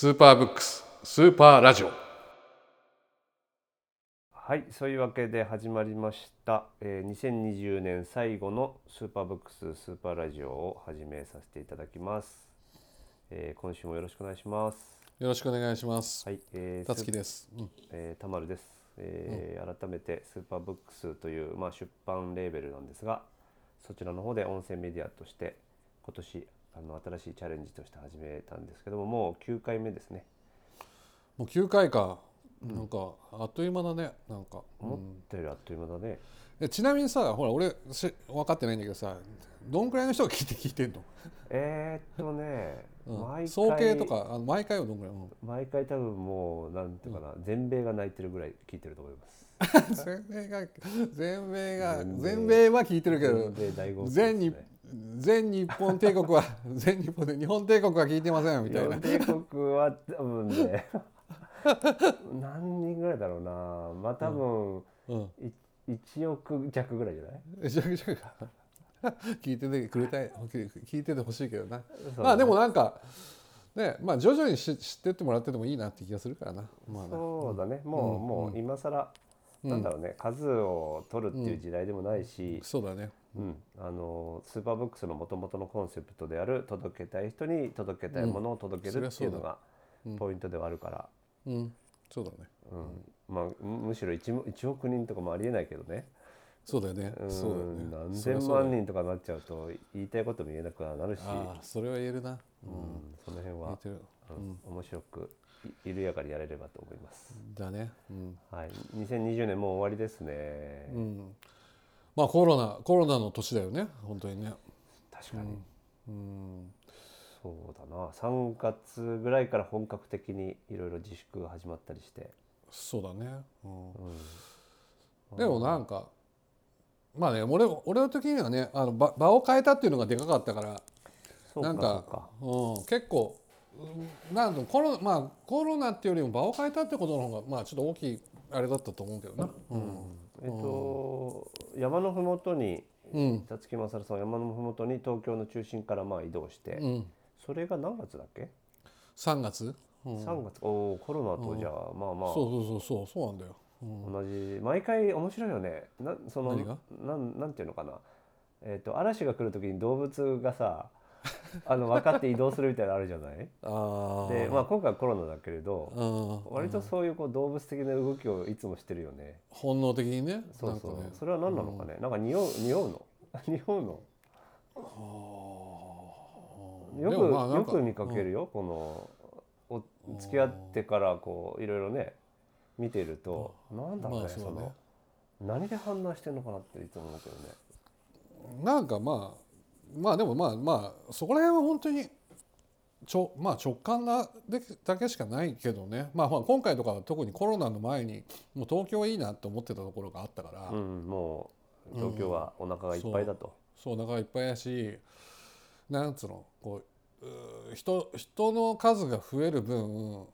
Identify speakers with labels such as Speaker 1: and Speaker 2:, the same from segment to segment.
Speaker 1: スーパーブックススーパーラジオ。
Speaker 2: はいそういうわけで始まりました、えー、2020年最後のスーパーブックススーパーラジオを始めさせていただきます、えー、今週もよろしくお願いします。
Speaker 1: よろしくお願いします。
Speaker 2: はい、えー、
Speaker 1: たつきです、うん
Speaker 2: えー、たまるです、えー改めてスーパーブックスという、まあ、出版レーベルなんですがそちらの方で音声メディアとして今年あの新しいチャレンジとして始めたんですけどももう9回目ですね。
Speaker 1: もう9回か、なんかあっという間だね。なんか、
Speaker 2: 思ったよりあっという間だね、
Speaker 1: えちなみにさほら俺し分かってないんだけどさどんくらいの人が聞いて聞いてんの、
Speaker 2: えー、っとね、
Speaker 1: うん。
Speaker 2: 毎回。
Speaker 1: 総計とかあの毎回はどんくらい、うん。
Speaker 2: 毎回多分もうなんていうかな、全米が泣いてるぐらい聞いてると思います。
Speaker 1: 全米が全米が
Speaker 2: 全米。
Speaker 1: は聞いてるけど
Speaker 2: 全
Speaker 1: 日全日本帝国は 全日本で日本帝国は聞いてませんみたいな。
Speaker 2: 帝国は多分ね 何人ぐらいだろうな。まあ多分、
Speaker 1: うん。
Speaker 2: い1億弱ぐらいじゃない？
Speaker 1: 聞いててくれたい聞いててほしいけどな。
Speaker 2: そう
Speaker 1: まあでもなんかねまあ徐々にし知ってってもらっててもいいなって気がするからな。まあな
Speaker 2: そうだね。もう、
Speaker 1: うん。
Speaker 2: もう今更、なんだろうね。数を取るっていう時代でもないし、
Speaker 1: そうだね
Speaker 2: うん。あのスーパーブックスのもともとのコンセプトである届けたい人に届けたいものを届けるっていうのがポイントではあるから、
Speaker 1: うん。そうだね。
Speaker 2: うん。まあ、むむしろ 1, 1億人とかもありえないけどね。
Speaker 1: そうだよね。
Speaker 2: うん。
Speaker 1: そうだよね。
Speaker 2: 何千万人とかなっちゃうと言いたいことも言えなくはなるし、
Speaker 1: それは言えるな。
Speaker 2: うん。その辺はうん。面白くい緩やかにやれればと思います。
Speaker 1: だね。うん。
Speaker 2: はい、2020年もう終わりですね。
Speaker 1: うんまあコロナコロナの年だよね本当にね。
Speaker 2: 確かに、
Speaker 1: うん。
Speaker 2: そうだな。3月ぐらいから本格的にいろいろ自粛が始まったりして、
Speaker 1: そうだね。うん。
Speaker 2: うん。
Speaker 1: でもなんかまあね俺俺の時にはねあの場場を変えたっていうのがでかかったからなんか
Speaker 2: う
Speaker 1: ん、結構うんなんとコロ,、まあ、コロナっていうよりも場を変えたってことの方がまあちょっと大きいあれだったと思うけどな。うん
Speaker 2: えっと、山のふもとに
Speaker 1: うん。
Speaker 2: 辰木勝さんは山のふもとに東京の中心からまあ移動して、
Speaker 1: うん、
Speaker 2: それが何月だっけ、
Speaker 1: 3月、うん、
Speaker 2: 3月。おおコロナとじゃあ、まあまあ。
Speaker 1: そうそうそうそうそうなんだよ。うん。
Speaker 2: 同じ。毎回面白いよね。なその
Speaker 1: 何が？
Speaker 2: なんなんていうのかな。えっ、と嵐が来る時に動物がさあの分かって移動するみたいなのあるじゃない？
Speaker 1: あ
Speaker 2: で、まあ、今回はコロナだけれど
Speaker 1: うん、
Speaker 2: 割とそういうこう動物的な動きをいつもしてるよね。
Speaker 1: 本能的にね。
Speaker 2: そうそう、
Speaker 1: ね。
Speaker 2: それは何なのかね、なんか匂う匂うの？匂うの？よ
Speaker 1: で
Speaker 2: く、よく見かけるよ、このお付き合ってからこういろいろね見てると、なんだろうね,、
Speaker 1: まあそうだね
Speaker 2: の何で判断してんのかなっていつも思うけどね。
Speaker 1: なんかまあまあでもまあまあそこら辺は本当にちょ、まあ、直感なでだけしかないけどね、まあ、まあ今回とかは特にコロナの前にもう東京いいなって思ってたところがあったから、
Speaker 2: うん、もう東京はお腹がいっぱいだと、
Speaker 1: そうお腹がいっぱいやしなんつうのこう人人の数が増える分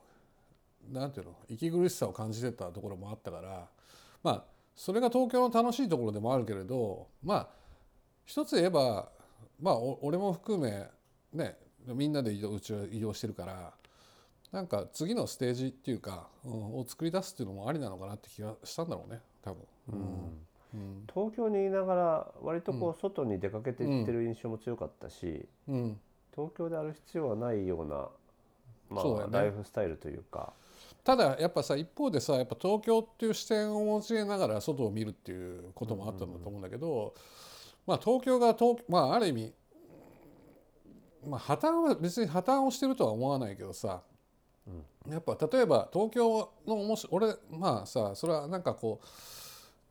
Speaker 1: なんていうの息苦しさを感じてたところもあったから。まあそれが東京の楽しいところでもあるけれどまあ一つ言えばまあお俺も含めねみんなで移動うちは移動してるからなんか次のステージっていうか、うん、を作り出すっていうのもありなのかなって気がしたんだろうね多分。うん。うん。
Speaker 2: 東京にいながら割とこう外に出かけていってる印象も強かったし、
Speaker 1: うん。
Speaker 2: 東京である必要はないような、まあ
Speaker 1: ね。
Speaker 2: ライフスタイルというか。
Speaker 1: ただやっぱさ一方でさやっぱ東京っていう視点を持ちながら外を見るっていうこともあったんだと思うんだけど、まあ東京が東、まあ、ある意味、まあ、破綻は別に破綻をしてるとは思わないけどさ、やっぱ例えば東京の面白俺まあさそれはなんかこう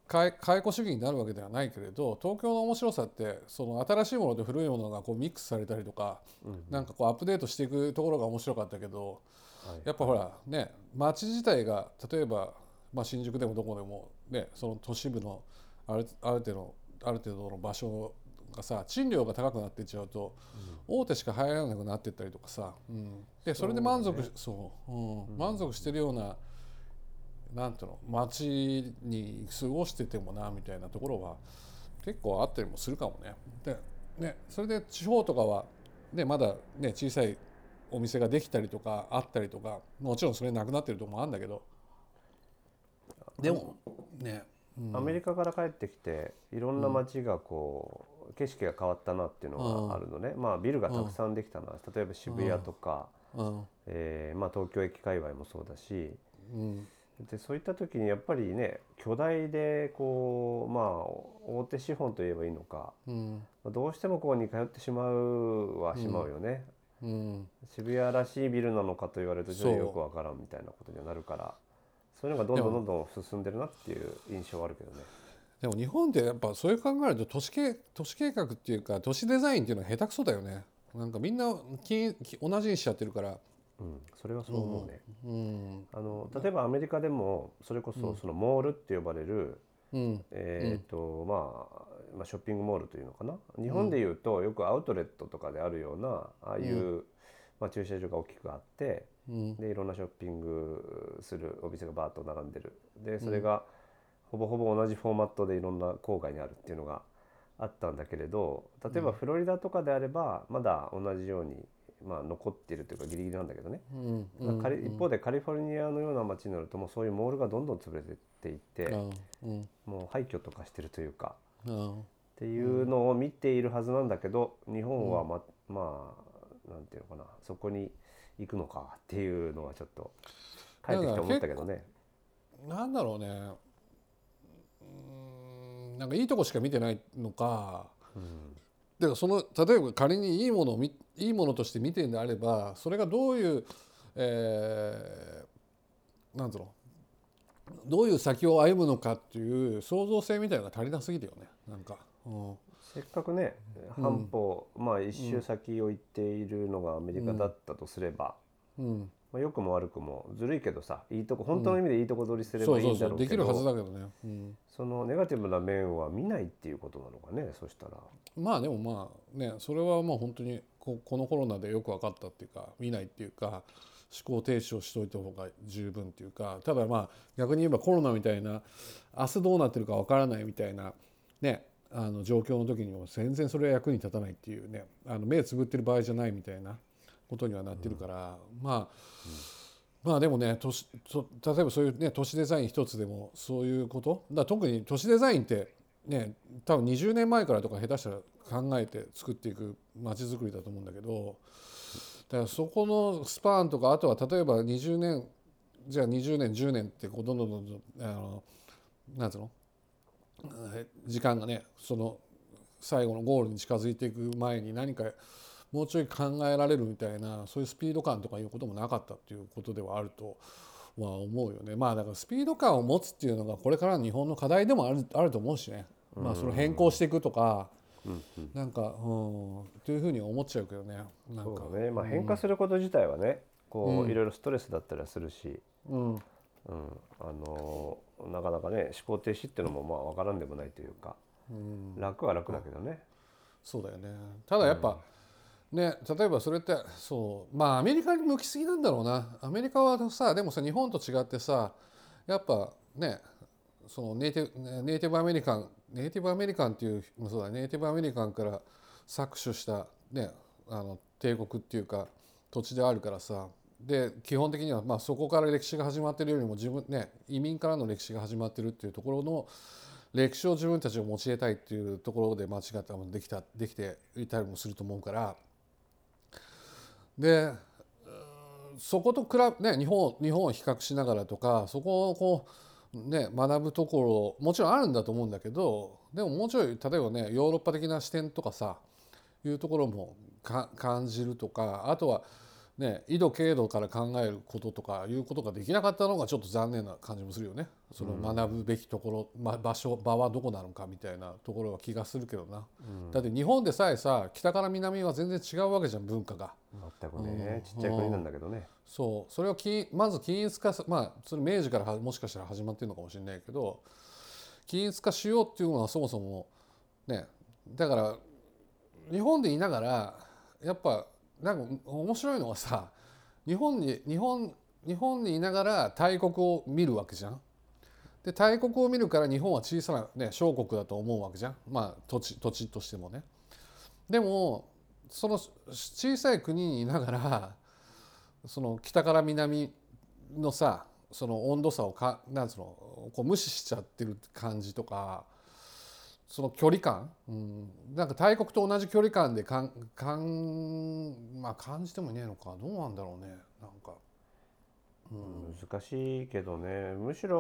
Speaker 1: 解解雇主義になるわけではないけれど東京の面白さってその新しいものと古いものがこうミックスされたりとか、なんかこうアップデートしていくところが面白かったけど、
Speaker 2: はい。
Speaker 1: やっぱほらね街自体が例えば、まあ、新宿でもどこでも、ね、その都市部のあるある程度ある程度の場所がさ賃料が高くなっていっちゃうと、大手しか入らなくなっていったりとかさ、うん、でそれで満足そう,、うん。満足してるようななんていうの街に過ごしててもなみたいなところは結構あったりもするかもね。でねそれで地方とかは、ね、まだ、ね、小さいお店ができたりとかあったりとかもちろんそれなくなってるとこもあるんだけど。でもね、
Speaker 2: アメリカから帰ってきていろんな街がこう、景色が変わったなっていうのがあるのね、まあビルがたくさんできたな、例えば渋谷とか、
Speaker 1: うん。
Speaker 2: えーまあ、東京駅界隈もそうだし
Speaker 1: うん。
Speaker 2: でそういった時にやっぱりね巨大でこうまあ大手資本といえばいいのか
Speaker 1: うん。
Speaker 2: どうしてもここに通ってしまうはしまうよね、
Speaker 1: うん。
Speaker 2: 渋谷らしいビルなのかと言われるとちょっとよくわからんみたいなことにはなるからそういうのがどんどんどんどん進んでるなっていう印象はあるけどね。
Speaker 1: でも日本ってやっぱそういう考えると都市計都市計画っていうか都市デザインっていうのは下手くそだよね。なんかみんなきき同じにしちゃってるから。
Speaker 2: うん、それはそう思うね、
Speaker 1: うん。
Speaker 2: あの例えばアメリカでもそれこそそのモールって呼ばれる、
Speaker 1: うん。
Speaker 2: えーとまあ、まあショッピングモールというのかな。日本でいうとよくアウトレットとかであるようなああいう、まあ、駐車場が大きくあって
Speaker 1: うん
Speaker 2: でいろんなショッピングするお店がバーッと並んでる。でそれがほぼほぼ同じフォーマットでいろんな郊外にあるっていうのがあったんだけれど例えばフロリダとかであればまだ同じように、まあ、残っているというかギリギリなんだけどね。
Speaker 1: うん。
Speaker 2: まあカリ一方でカリフォルニアのような街になるともうそういうモールがどんどん潰れてっていって
Speaker 1: うん。
Speaker 2: もう廃墟とかしてるというか
Speaker 1: うん。
Speaker 2: っていうのを見ているはずなんだけど日本はままあなんていうのかなそこに行くのかっていうのはちょっと帰ってきて思ったけどね。
Speaker 1: なんだろうね。うんなんかいいとこしか見てないのか。
Speaker 2: うん。
Speaker 1: だからその例えば仮にいいものを見いいものとして見てるんであればそれがどういう、えー、なんつう。のどういう先を歩むのかっていう創造性みたいなのが足りなすぎるよね。なんか、うん、
Speaker 2: せっかくね半歩、まあ一周先を行っているのがアメリカだったとすれば、
Speaker 1: うん、
Speaker 2: まあ、良くも悪くもずるいけどさいいとこ本当の意味でいいとこ取りすればいい
Speaker 1: そうそうん。そ
Speaker 2: だろうけど、
Speaker 1: う。できるはずだけどね、うん、
Speaker 2: そのネガティブな面は見ないっていうことなのかねそしたら。
Speaker 1: まあでもまあねそれはもう本当にここのコロナでよく分かったっていうか見ないっていうか思考停止をしといた方が十分っていうかただまあ逆に言えばコロナみたいな明日どうなってるか分からないみたいなねあの状況の時にも全然それは役に立たないっていうねあの目つぶってる場合じゃないみたいなことにはなってるから、まあ、まあでもね都市と例えばそういうね都市デザイン一つでもそういうこと？だ特に都市デザインってね多分20年前からとか下手したら考えて作っていく街づくりだと思うんだけどだからそこのスパーンとかあとは例えば20年じゃあ20年10年ってこうどんどんどんどんあのなんつうの？時間がねその最後のゴールに近づいていく前に何かもうちょい考えられるみたいなそういうスピード感とかいうこともなかったっていうことではあるとは思うよね。まあだからスピード感を持つっていうのがこれからの日本の課題でもあるあると思うしね、まあそれを変更していくとか、なんかうんっていうふうに思っちゃうけどね。なんか。
Speaker 2: ね、まあ、変化すること自体はねこういろいろストレスだったりはするし、
Speaker 1: うん。
Speaker 2: うん、あのーなかなかね思考停止っていうのもまあ分からんでもないというか、楽は楽だけどね。
Speaker 1: そうだよね。ただやっぱ、ね例えばそれってそうまあアメリカに向きすぎなんだろうな。アメリカはさでもさ日本と違ってさやっぱねそのネイティブネイティブアメリカンネイティブアメリカンっていうそうだネイティブアメリカンから搾取した、ね、あの帝国っていうか土地であるからさで基本的にはまあそこから歴史が始まってるよりも自分ね移民からの歴史が始まってるっていうところの歴史を自分たちを持ち得たいっていうところで間違ったもできたできていたりもすると思うから。でそこと比べね日本日本を比較しながらとかそこをこうね学ぶところもちろんあるんだと思うんだけどでももうちょい例えばねヨーロッパ的な視点とかさいうところもか感じるとかあとはね緯度経度から考えることとかいうことができなかったのがちょっと残念な感じもするよね。その学ぶべきところ、ま、場所場はどこなのかみたいなところは気がするけどな。だって日本でさえさ北から南は全然違うわけじゃん文化が。
Speaker 2: 全くね、ちっちゃい国なんだけどね。
Speaker 1: そうそれをきまず均一化さまあそれ明治からはもしかしたら始まってるのかもしれないけど均一化しようっていうのはそもそもねだから日本でいながらやっぱなんか面白いのはさ日本に日本日本にいながら大国を見るわけじゃん。で大国を見るから日本は小さな、ね、小国だと思うわけじゃんまあ土地土地としてもね。でもその小さい国にいながらその北から南のさその温度差をかなんつうのこう無視しちゃってる感じとかその距離感、うん、なんか大国と同じ距離感でかんかん、まあ、感じてもいねえのか。どうなんだろうね。なんか、
Speaker 2: うん、難しいけどね。むしろ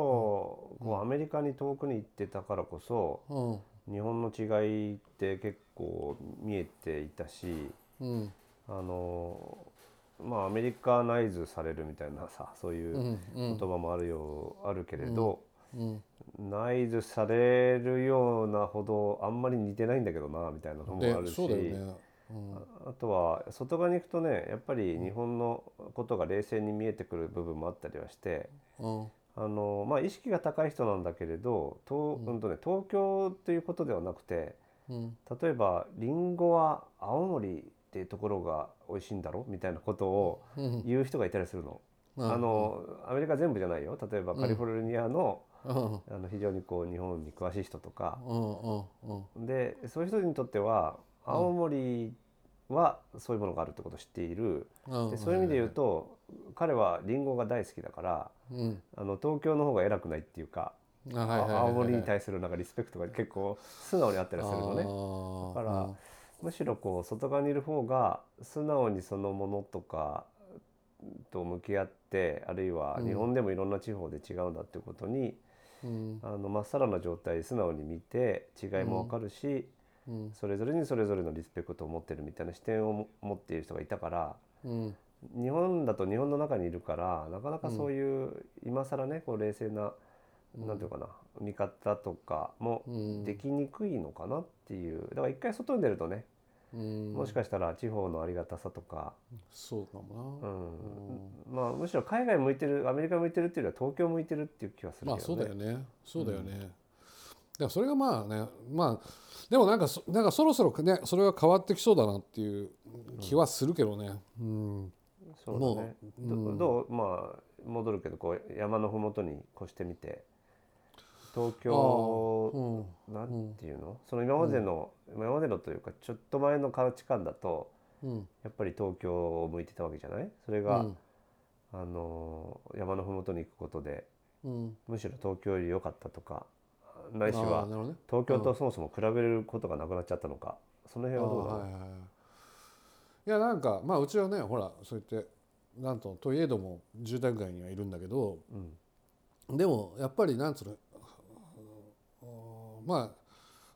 Speaker 2: こうアメリカに遠くに行ってたからこそ、うん、日本の違いって結構見えていたし、うん、あのまあアメリカナイズされるみたいなさそういう言葉もあるよう、あるけれど、ナイズされるようなほどあんまり似てないんだけどなみたいなのもあるし、あとは外側に行くとねやっぱり日本のことが冷静に見えてくる部分もあったりはして、あのまあ、意識が高い人なんだけれど東,、うん。とね、東京ということではなくて、例えばりんごは青森っていうところが美味しいんだろ？みたいなことを言う人がいたりするの。あのアメリカ全部じゃないよ。例えばカリフォルニアの,、あの非常にこう日本に詳しい人とか、でそういう人にとっては青森はそういうものがあるってことを知っている、でそういう意味で言うと彼はりんごが大好きだから、あの東京の方が偉くないっていうか。青森に対するなんかリスペクトが結構素直にあったりするのね。だからむしろこう外側にいる方が素直にそのものとかと向き合ってあるいは日本でもいろんな地方で違うんだっていうことに、うん、あのまっさらな状態素直に見て違いも分かるし、うん、それぞれにそれぞれのリスペクトを持ってるみたいな視点を持っている人がいたから、うん、日本だと日本の中にいるからなかなかそういう今更ねこう冷静な何て言うかな見方とかもできにくいのかなっていう。だから一回外に出るとねもしかしたら地方のありがたさとか。
Speaker 1: そうかもな、
Speaker 2: うん。まあ、むしろ海外向いてるアメリカ向いてるっていうよりは東京向いてるっていう気はするけどね。まあ
Speaker 1: そうだよね。そうだよね、うん、だからそれがまあねまあでもなんかなんかそろそろねそれが変わってきそうだなっていう気はするけどね。うん、うん、
Speaker 2: そうだね、うん、どうまあ戻るけどこう山の麓に越してみて東京、うん、なんていうの、その今までの、うん、今までのというかちょっと前の価値観だと、うん、やっぱり東京を向いてたわけじゃない？それが、あの山の麓に行くことで、むしろ東京より良かったとかないしは、ね、東京とそもそも比べることがなくなっちゃったのか、その辺はどうだろう、はいはい、
Speaker 1: い。やなんかまあうちはねほらそう言ってなんとといえども住宅街にはいるんだけど、でもやっぱりなんつうのまあ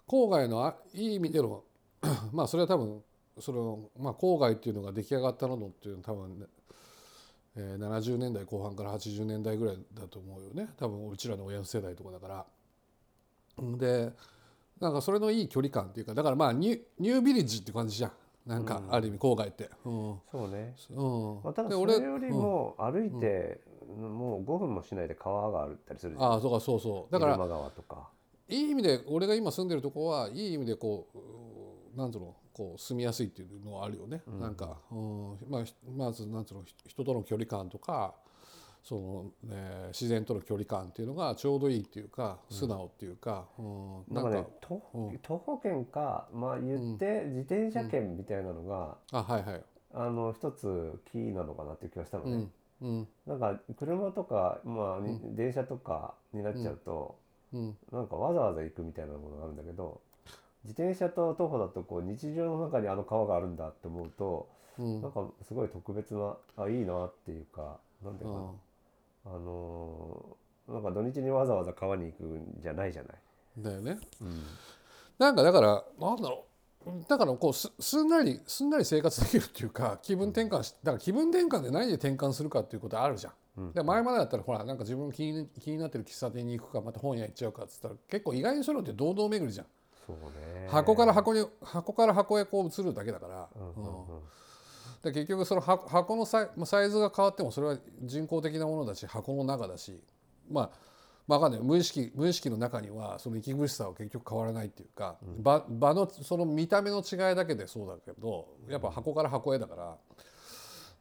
Speaker 1: 郊外のいい意味での まあそれは多分その、まあ、郊外っていうのが出来上がったのっていうのは多分、ねえー、70年代後半から80年代ぐらいだと思うよね。多分うちらの親世代とかだから。でなんかそれのいい距離感っていうかだからまあニュニュービリッジって感じじゃん。なんかある意味郊外って。
Speaker 2: うん、そうね、うん。まあ、ただそれよりも歩いて、もう5分もしないで川があったりする
Speaker 1: じゃん。あそうかそうそう。だから
Speaker 2: 川とか
Speaker 1: いい意味で俺が今住んでるとこはいい意味でこうなんつうのこう住みやすいっていうのはあるよね、うん、なんか、うんまあ、まずなんつうの人との距離感とかその、ね、自然との距離感っていうのがちょうどいいっていうか素直っていうか、
Speaker 2: うん、なんか、ね、徒歩券か、まあ、言って自転車券みたいなのが、
Speaker 1: あはいはい。
Speaker 2: あの一つキーなのかなっていう気がしたのね。うん、なんか車とか、まあ電車とかになっちゃうと、うん、なんかわざわざ行くみたいなものがあるんだけど自転車と徒歩だとこう日常の中にあの川があるんだって思うと、うん、なんかすごい特別なあいいなっていうかなんていうかな、あのー、なんか土日にわざわざ川に行くんじゃないじゃない。
Speaker 1: だよね。うん、なんかだからなんだろうだからこうすすんなりすんなり生活できるっていうか気分転換しだから気分転換で何で転換するかっていうことあるじゃん。で前までだったらほらなんか自分気に気になってる喫茶店に行くかまた本屋行っちゃうかっつったら結構意外にそういうのって堂々巡りじゃん。箱から箱に箱から箱へこう移るだけだから、で結局その箱のサイサイズが変わってもそれは人工的なものだし箱の中だし。まあまあ、かんない。無意識無意識の中にはその息苦しさは結局変わらないっていうか、うん、場場のその見た目の違いだけでそうだけどやっぱ箱から箱へだから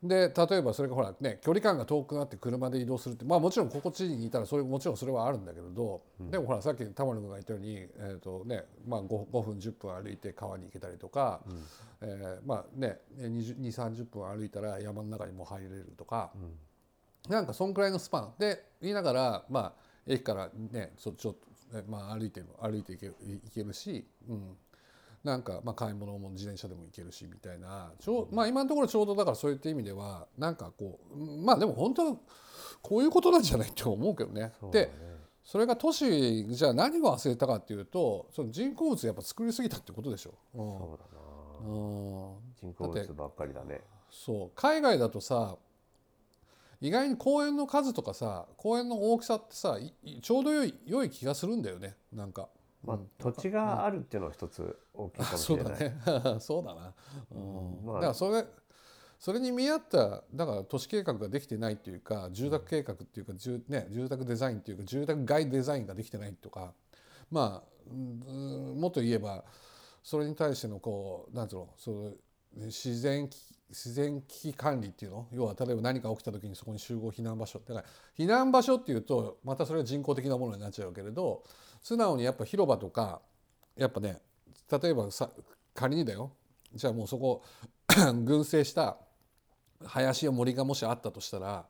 Speaker 1: で例えばそれがほらね距離感が遠くなって車で移動するってまあもちろん心地にいたらそれもちろんそれはあるんだけれど、でもほらさっき玉野君が言ったように、えーとねまあ、5, 5分10分歩いて川に行けたりとか、えーまあね2 3 0分歩いたら山の中にも入れるとか、なんかそんくらいのスパンで言いながらまあ駅からねそちょっと、まあ、歩いて歩いていけいけるし、うん、なんかまあ買い物も自転車でも行けるしみたいなちょ、まあ、今のところちょうどだからそういった意味ではなんかこうまあでも本当こういうことなんじゃないって思うけどね。で
Speaker 2: ね。
Speaker 1: それが都市じゃあ何を忘れたかっていうとその人工物やっぱ作りすぎたってことでしょ。
Speaker 2: そうだな。
Speaker 1: うん。うん
Speaker 2: 人工物ばっかりだね。
Speaker 1: そう。海外だとさ意外に公園の数とかさ公園の大きさってさちょうど良い良い気がするんだよね。なんか。
Speaker 2: まあ
Speaker 1: うん。
Speaker 2: 土地があるっていうのは一つ大きいかもしれない。
Speaker 1: そうだね。そうだな、うん。
Speaker 2: まあ。
Speaker 1: だからそれそれに見合っただから都市計画ができてないっていうか住宅計画っていうか住,、ね、住宅デザインっていうか住宅街デザインができてないとかまあうんもっと言えばそれに対してのこうなんつうのその自然危自然危機管理っていうの要は例えば何か起きた時にそこに集合避難場所だから避難場所っていうとまたそれは人工的なものになっちゃうけれど素直にやっぱ広場とかやっぱね例えばさ仮にだよ。じゃあもうそこ 群生した林や森がもしあったとしたら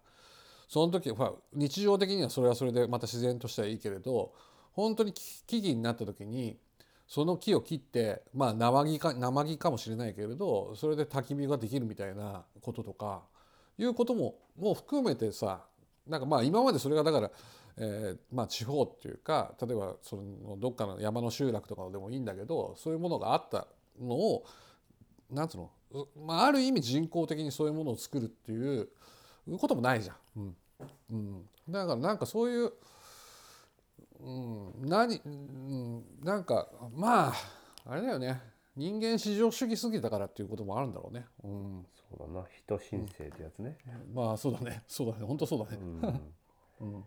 Speaker 1: その時は日常的にはそれはそれでまた自然としてはいいけれど本当に危危機になった時にその木を切ってまあ生木か生木かもしれないけれどそれで焚き火ができるみたいなこととかいうことももう含めてさなんかまあ今までそれがだから、えーまあ地方っていうか例えばそのどっかの山の集落とかでもいいんだけどそういうものがあったのをなんつうの、うまあ、ある意味人工的にそういうものを作るっていうこともないじゃん。うん。うん、だからなんかそういう、うん、何、うん、なんかまああれだよね。人間至上主義すぎたからっていうこともあるんだろうね。うん、
Speaker 2: そうだな。人申請ってやつね、
Speaker 1: まあそうだね。そうだね。本当そうだね。
Speaker 2: うん。
Speaker 1: うん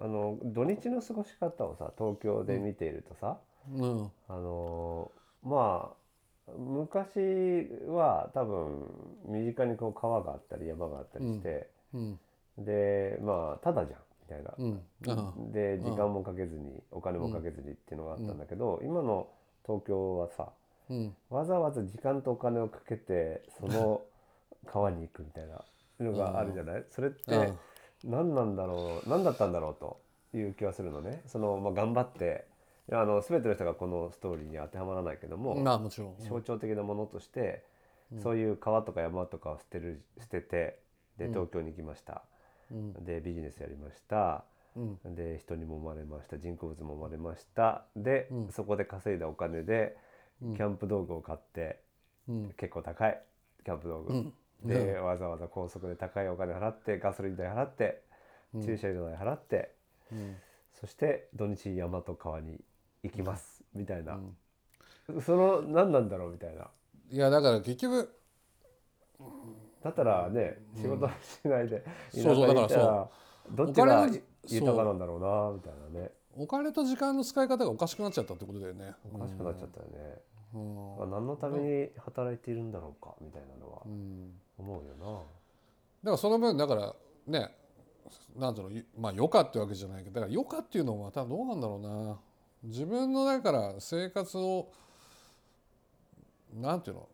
Speaker 2: あの土日の過ごし方をさ東京で見ているとさ、
Speaker 1: うん。
Speaker 2: あのまあ昔は多分身近にこう川があったり山があったりして、
Speaker 1: うん。
Speaker 2: でまあただじゃんみたいな、で時間もかけずにお金もかけずにっていうのがあったんだけど、今の東京はさ
Speaker 1: うん。
Speaker 2: わざわざ時間とお金をかけてその川に行くみたいなのがあるじゃない、それって何なんだろう何だったんだろうという気はするのね。その、まあ、頑張ってあの全ての人がこのストーリーに当てはまらないけども、
Speaker 1: まあもちろん。
Speaker 2: 象徴的なものとして、そういう川とか山とかを捨てる捨ててで東京に行きました、
Speaker 1: うん。
Speaker 2: でビジネスやりました。
Speaker 1: うん。
Speaker 2: で人にも生まれました。人工物も生まれました。で、
Speaker 1: うん。
Speaker 2: そこで稼いだお金で
Speaker 1: うん。
Speaker 2: キャンプ道具を買って
Speaker 1: うん。
Speaker 2: 結構高いキャンプ道具、
Speaker 1: うん
Speaker 2: で、わざわざ高速で高いお金払ってガソリン代払って駐車場代払って、
Speaker 1: うん。
Speaker 2: そして土日山と川に行きます、みたいな、
Speaker 1: ん。
Speaker 2: その何なんだろうみたいな。い
Speaker 1: やだから結局
Speaker 2: だったらね仕事しないで
Speaker 1: そうそうだから
Speaker 2: らどっちが豊かなんだろうなみたいなね。
Speaker 1: お金と時間の使い方がおかしくなっちゃったってことだよね。
Speaker 2: おかしくなっちゃったよね、
Speaker 1: うん。
Speaker 2: まあ何のために働いているんだろうかみたいなのは。
Speaker 1: うん
Speaker 2: 思うよな、
Speaker 1: だからその分だからねなんていうまあ余暇ってわけじゃないけどだから余暇っていうのもまたどうなんだろうな。自分のだから生活をなんていうの、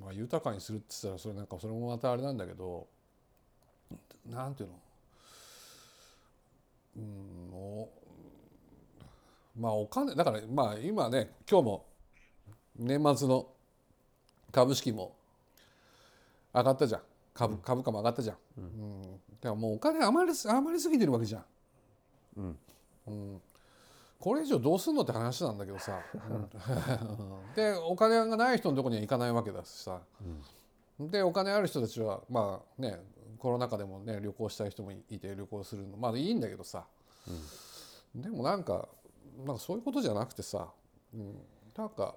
Speaker 1: まあ、豊かにするって言ったらそれなんかそれもまたあれなんだけどなんていうのうんおまあお金だからまあ今ね今日も年末の株式も上がったじゃん。株株価も上がったじゃん、うん。だからもうお金余りす余りすぎてるわけじゃん、
Speaker 2: うん。
Speaker 1: うん、これ以上どうすんのって話なんだけどさ。でお金がない人のとこには行かないわけだしさ、でお金ある人たちはまあねコロナ禍でもね旅行したい人もいて旅行するの。まあいいんだけどさ、でもなんかなんかそういうことじゃなくてさ、うん、なんか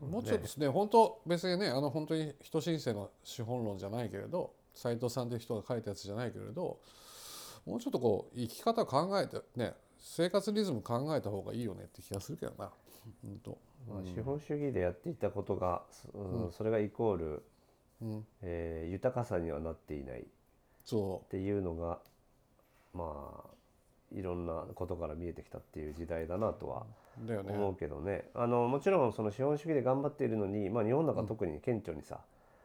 Speaker 1: もうちょっとですね本当別にねあの本当に人申請の資本論じゃないけれど斉藤さんという人が書いたやつじゃないけれどもうちょっとこう生き方考えてね生活リズム考えた方がいいよねって気がするけどな。本当。
Speaker 2: まあ、資本主義でやっていたことが、そうんそれがイコール
Speaker 1: うん。
Speaker 2: えー豊かさにはなっていない。っ
Speaker 1: そ
Speaker 2: ていうのがまあいろんなことから見えてきたっていう時代だなとは思うけどね。あのもちろんその資本主義で頑張っているのに、まあ、日本なん。か特に顕著にさ、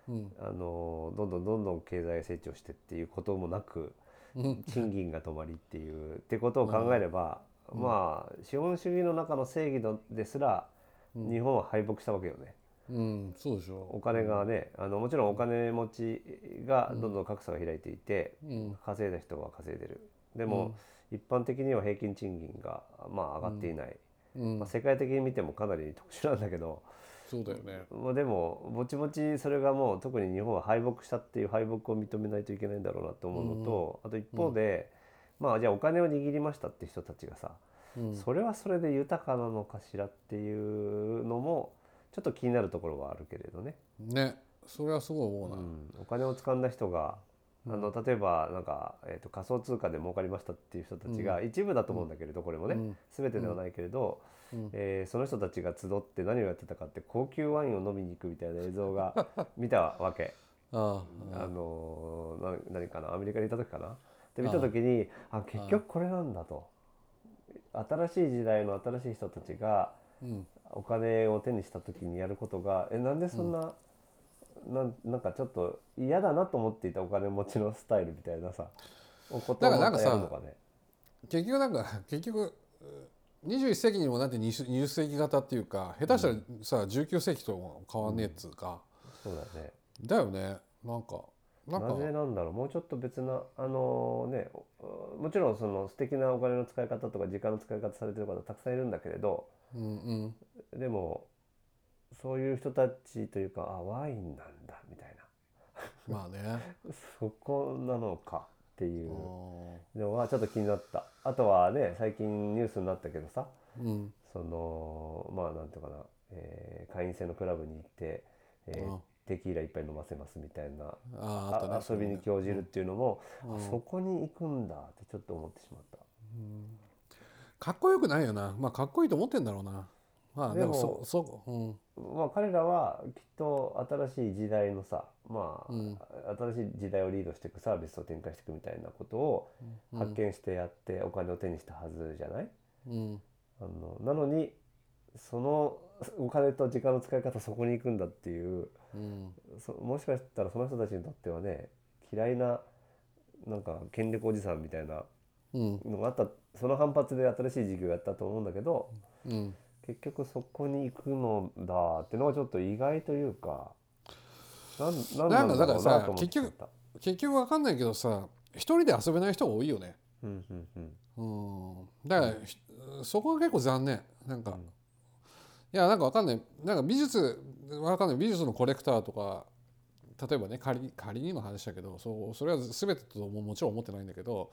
Speaker 1: うん。
Speaker 2: あのどんどんどんどん経済成長してっていうこともなく
Speaker 1: うん。
Speaker 2: 賃金が止まりっていうってことを考えれば、まあ資本主義の中の正義のですら日本は敗北したわけよね。
Speaker 1: うん。そうでしょ。
Speaker 2: お金がねあのもちろんお金持ちがどんどん格差が開いていて、
Speaker 1: うん。
Speaker 2: 稼いだ人は稼いでる。でも、一般的には平均賃金がまあ上がっていない、
Speaker 1: うん。
Speaker 2: まあ、世界的に見てもかなり特殊なんだけど、
Speaker 1: そうだよね。
Speaker 2: まあ、でもぼちぼちそれがもう特に日本は敗北したっていう敗北を認めないといけないんだろうなと思うのと、あと一方で、まあじゃあお金を握りましたって人たちがさ、
Speaker 1: うん。
Speaker 2: それはそれで豊かなのかしらっていうのもちょっと気になるところはあるけれどね。
Speaker 1: ね。それはすごい思うな、
Speaker 2: うん、お金を掴んだ人があの例えばなんか、えー、と仮想通貨で儲かりましたっていう人たちが一部だと思うんだけれどこれもね、
Speaker 1: うん。
Speaker 2: 全てではないけれど、
Speaker 1: うん。
Speaker 2: えーその人たちが集って何をやってたかって高級ワインを飲みに行くみたいな映像が 見たわけ。
Speaker 1: あ
Speaker 2: のーな何かな？アメリカにいた時かな？で見た時にあ結局これなんだと。新しい時代の新しい人たちが
Speaker 1: うん。
Speaker 2: お金を手にした時にやることがえなんでそんな、なんなんかちょっと嫌だなと思っていたお金持ちのスタイルみたいなさおことをまた
Speaker 1: だからなんかさ
Speaker 2: やるのかね。
Speaker 1: 結局なんか結局21世紀にもなって 20, 20世紀型っていうか下手したらさ、19世紀とも変わんねえっつうか、
Speaker 2: そうだね。
Speaker 1: だよね。なんかなんか。
Speaker 2: なぜなんだろう。もうちょっと別なあのねおもちろんその素敵なお金の使い方とか時間の使い方されてる方たくさんいるんだけれど
Speaker 1: うんうん。
Speaker 2: でもそういう人たちというかあワインなんだみたいな。
Speaker 1: まあね。
Speaker 2: そこなのかっていう。
Speaker 1: う
Speaker 2: のはちょっと気になった。あとはね最近ニュースになったけどさ
Speaker 1: んうん。
Speaker 2: そのまあなんていうかな、えー会員制のクラブに行って、えー
Speaker 1: うん
Speaker 2: テキーラ一杯飲ませますみたいな
Speaker 1: あね
Speaker 2: あ遊びに興じるっていうのも、
Speaker 1: うん。
Speaker 2: あそこに行くんだってちょっと思ってしまった。
Speaker 1: かっこよくないよな。まあかっこいいと思ってんだろうなまあでもそそうん。
Speaker 2: まあ彼らはきっと新しい時代のさまあ、
Speaker 1: うん。
Speaker 2: 新しい時代をリードしていくサービスを展開していくみたいなことを発見してやってお金を手にしたはずじゃない、
Speaker 1: うん。
Speaker 2: あのなのにそのお金と時間の使い方そこに行くんだっていう
Speaker 1: うん。
Speaker 2: そもしかしたらその人たちにとってはね嫌いななんか権力おじさんみたいな
Speaker 1: うん。
Speaker 2: のがあったその反発で新しい事業をやったと思うんだけど
Speaker 1: うん
Speaker 2: 結局そこに行くのだってのがちょっと意外というかなんなんだろうなと思ってしまった。
Speaker 1: 結局わかんないけどさ一人で遊べない人が多いよね。
Speaker 2: うんうんうん。
Speaker 1: うん。だから、ひそこが結構残念。なんか、いやなんかわかんない。なんか美術わかんない。美術のコレクターとか例えばね仮に仮にの話だけどそうそれは全てとももちろん思ってないんだけど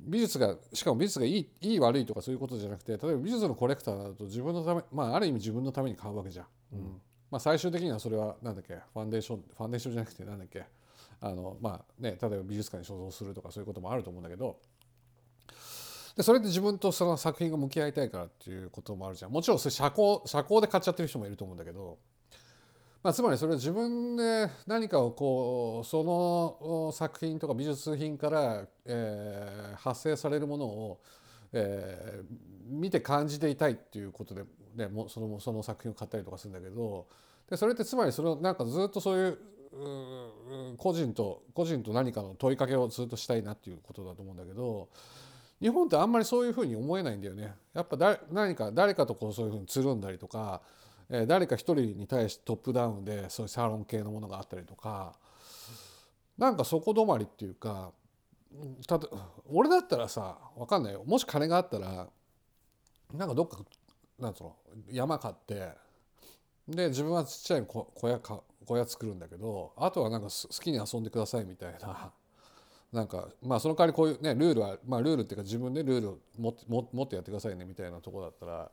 Speaker 1: 美術がしかも美術がいいいい悪いとかそういうことじゃなくて例えば美術のコレクターだと自分のためまあある意味自分のために買うわけじゃん、うん。まあ、最終的にはそれはなんだっけファンデーションファンデーションじゃなくてなんだっけあのまあね例えば美術館に所蔵するとかそういうこともあると思うんだけど。でそれで自分とその作品が向き合いたいからっていうこともあるじゃん。もちろんそれ社交社交で買っちゃってる人もいると思うんだけど、まあ、つまりそれは自分で何かをこうその作品とか美術品から、えー発生されるものを、えー見て感じていたいっていうことで、ね、もそのその作品を買ったりとかするんだけどでそれってつまりそれをなんかずっとそういう個人と個人と何かの問いかけをずっとしたいなっていうことだと思うんだけど日本ってあんまりそういうふうに思えないんだよね。やっぱだ何か誰かとこうそういうふうにつるんだりとか、え誰か一人に対してトップダウンでそういうサロン系のものがあったりとか。なんかそこ止まりっていうかた俺だったらさ分かんないよ。もし金があったらなんかどっかなんつうの山買ってで自分はちっちゃい小屋か小屋作るんだけどあとはなんか好きに遊んでくださいみたいな。なんかまあその代わりこういうねルールはまあルールっていうか自分でルールを持って持ってやってくださいねみたいなとこだったら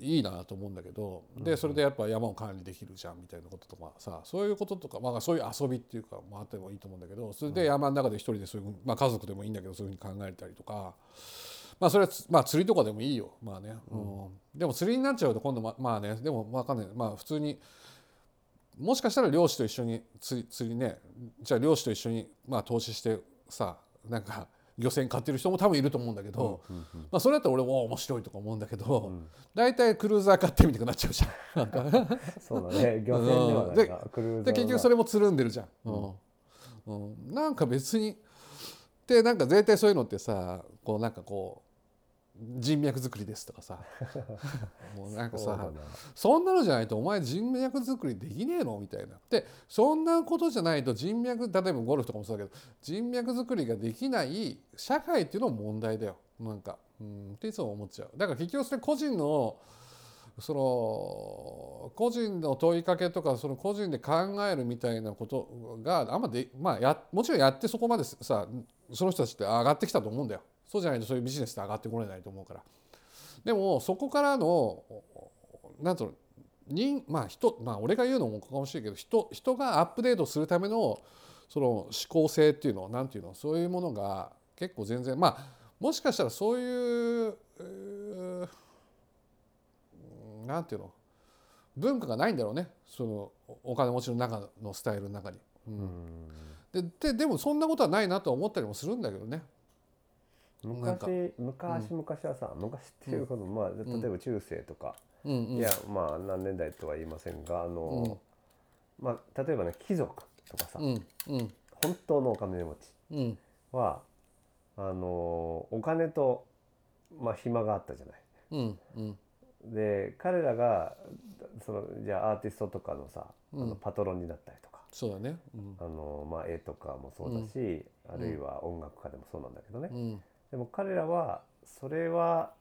Speaker 1: いいなと思うんだけどでそれでやっぱ山を管理できるじゃんみたいなこととかさそういうこととかまあそういう遊びっていうかもあってもいいと思うんだけどそれで山の中で一人でそういうまあ家族でもいいんだけどそういうふうに考えたりとか。まあそれはつまあ釣りとかでもいいよ。まあね、うん。でも釣りになっちゃうと今度ままあね。でもわかんない。まあ普通にもしかしたら漁師と一緒に釣り釣りね。じゃあ漁師と一緒にまあ投資してさなんか漁船買ってる人も多分いると思うんだけど、まあ、それだったら俺も面白いとか思うんだけど、大体クルーザー買ってみたくなっちゃうじゃん。なんか。
Speaker 2: そうだね。漁船では
Speaker 1: で結局それもつるんでるじゃん、うん。うん。なんか別に。でなんか絶対そういうのってさこうなんかこう人脈作りですとかさ。もうなんかさ
Speaker 2: そ
Speaker 1: んなのじゃないとお前人脈作りできねえの？みたいな。でそんなことじゃないと人脈例えばゴルフとかもそうだけど人脈作りができない社会っていうのも問題だよ。なんかうんっていつも思っちゃう。だから結局それ個人のその個人の問いかけとかその個人で考えるみたいなことがあんまでまあやもちろんやってそこまでさその人たちって上がってきたと思うんだよそうじゃないとそういうビジネスって上がってこれないと思うからでもそこからのなんつうの人まあ人まあ俺が言うのもおかもしれないけど人人がアップデートするためのその思考性っていうのなんていうのそういうものが結構全然まあもしかしたらそういううーなんていうの文化がないんだろうねそのおお金持ちの中のスタイルの中に。うんでででもそんなことはないなとは思ったりもするんだけどね。
Speaker 2: 昔昔昔はさ、昔っていうこと、まあ例えば中世とか、
Speaker 1: うんうん。
Speaker 2: いやまあ何年代とは言いませんがあの、まあ例えばね貴族とかさ、
Speaker 1: うんうん。
Speaker 2: 本当のお金持ち
Speaker 1: うん。
Speaker 2: はあのお金とまあ暇があったじゃない。
Speaker 1: うんうん。
Speaker 2: で彼らがそのじゃあアーティストとかのさ、あ
Speaker 1: うん。
Speaker 2: のパトロンになったりとか、
Speaker 1: そうだね。うん。
Speaker 2: あのまあ、絵とかもそうだし、あるいは音楽家でもそうなんだけどね、
Speaker 1: うん
Speaker 2: でも彼らはそれは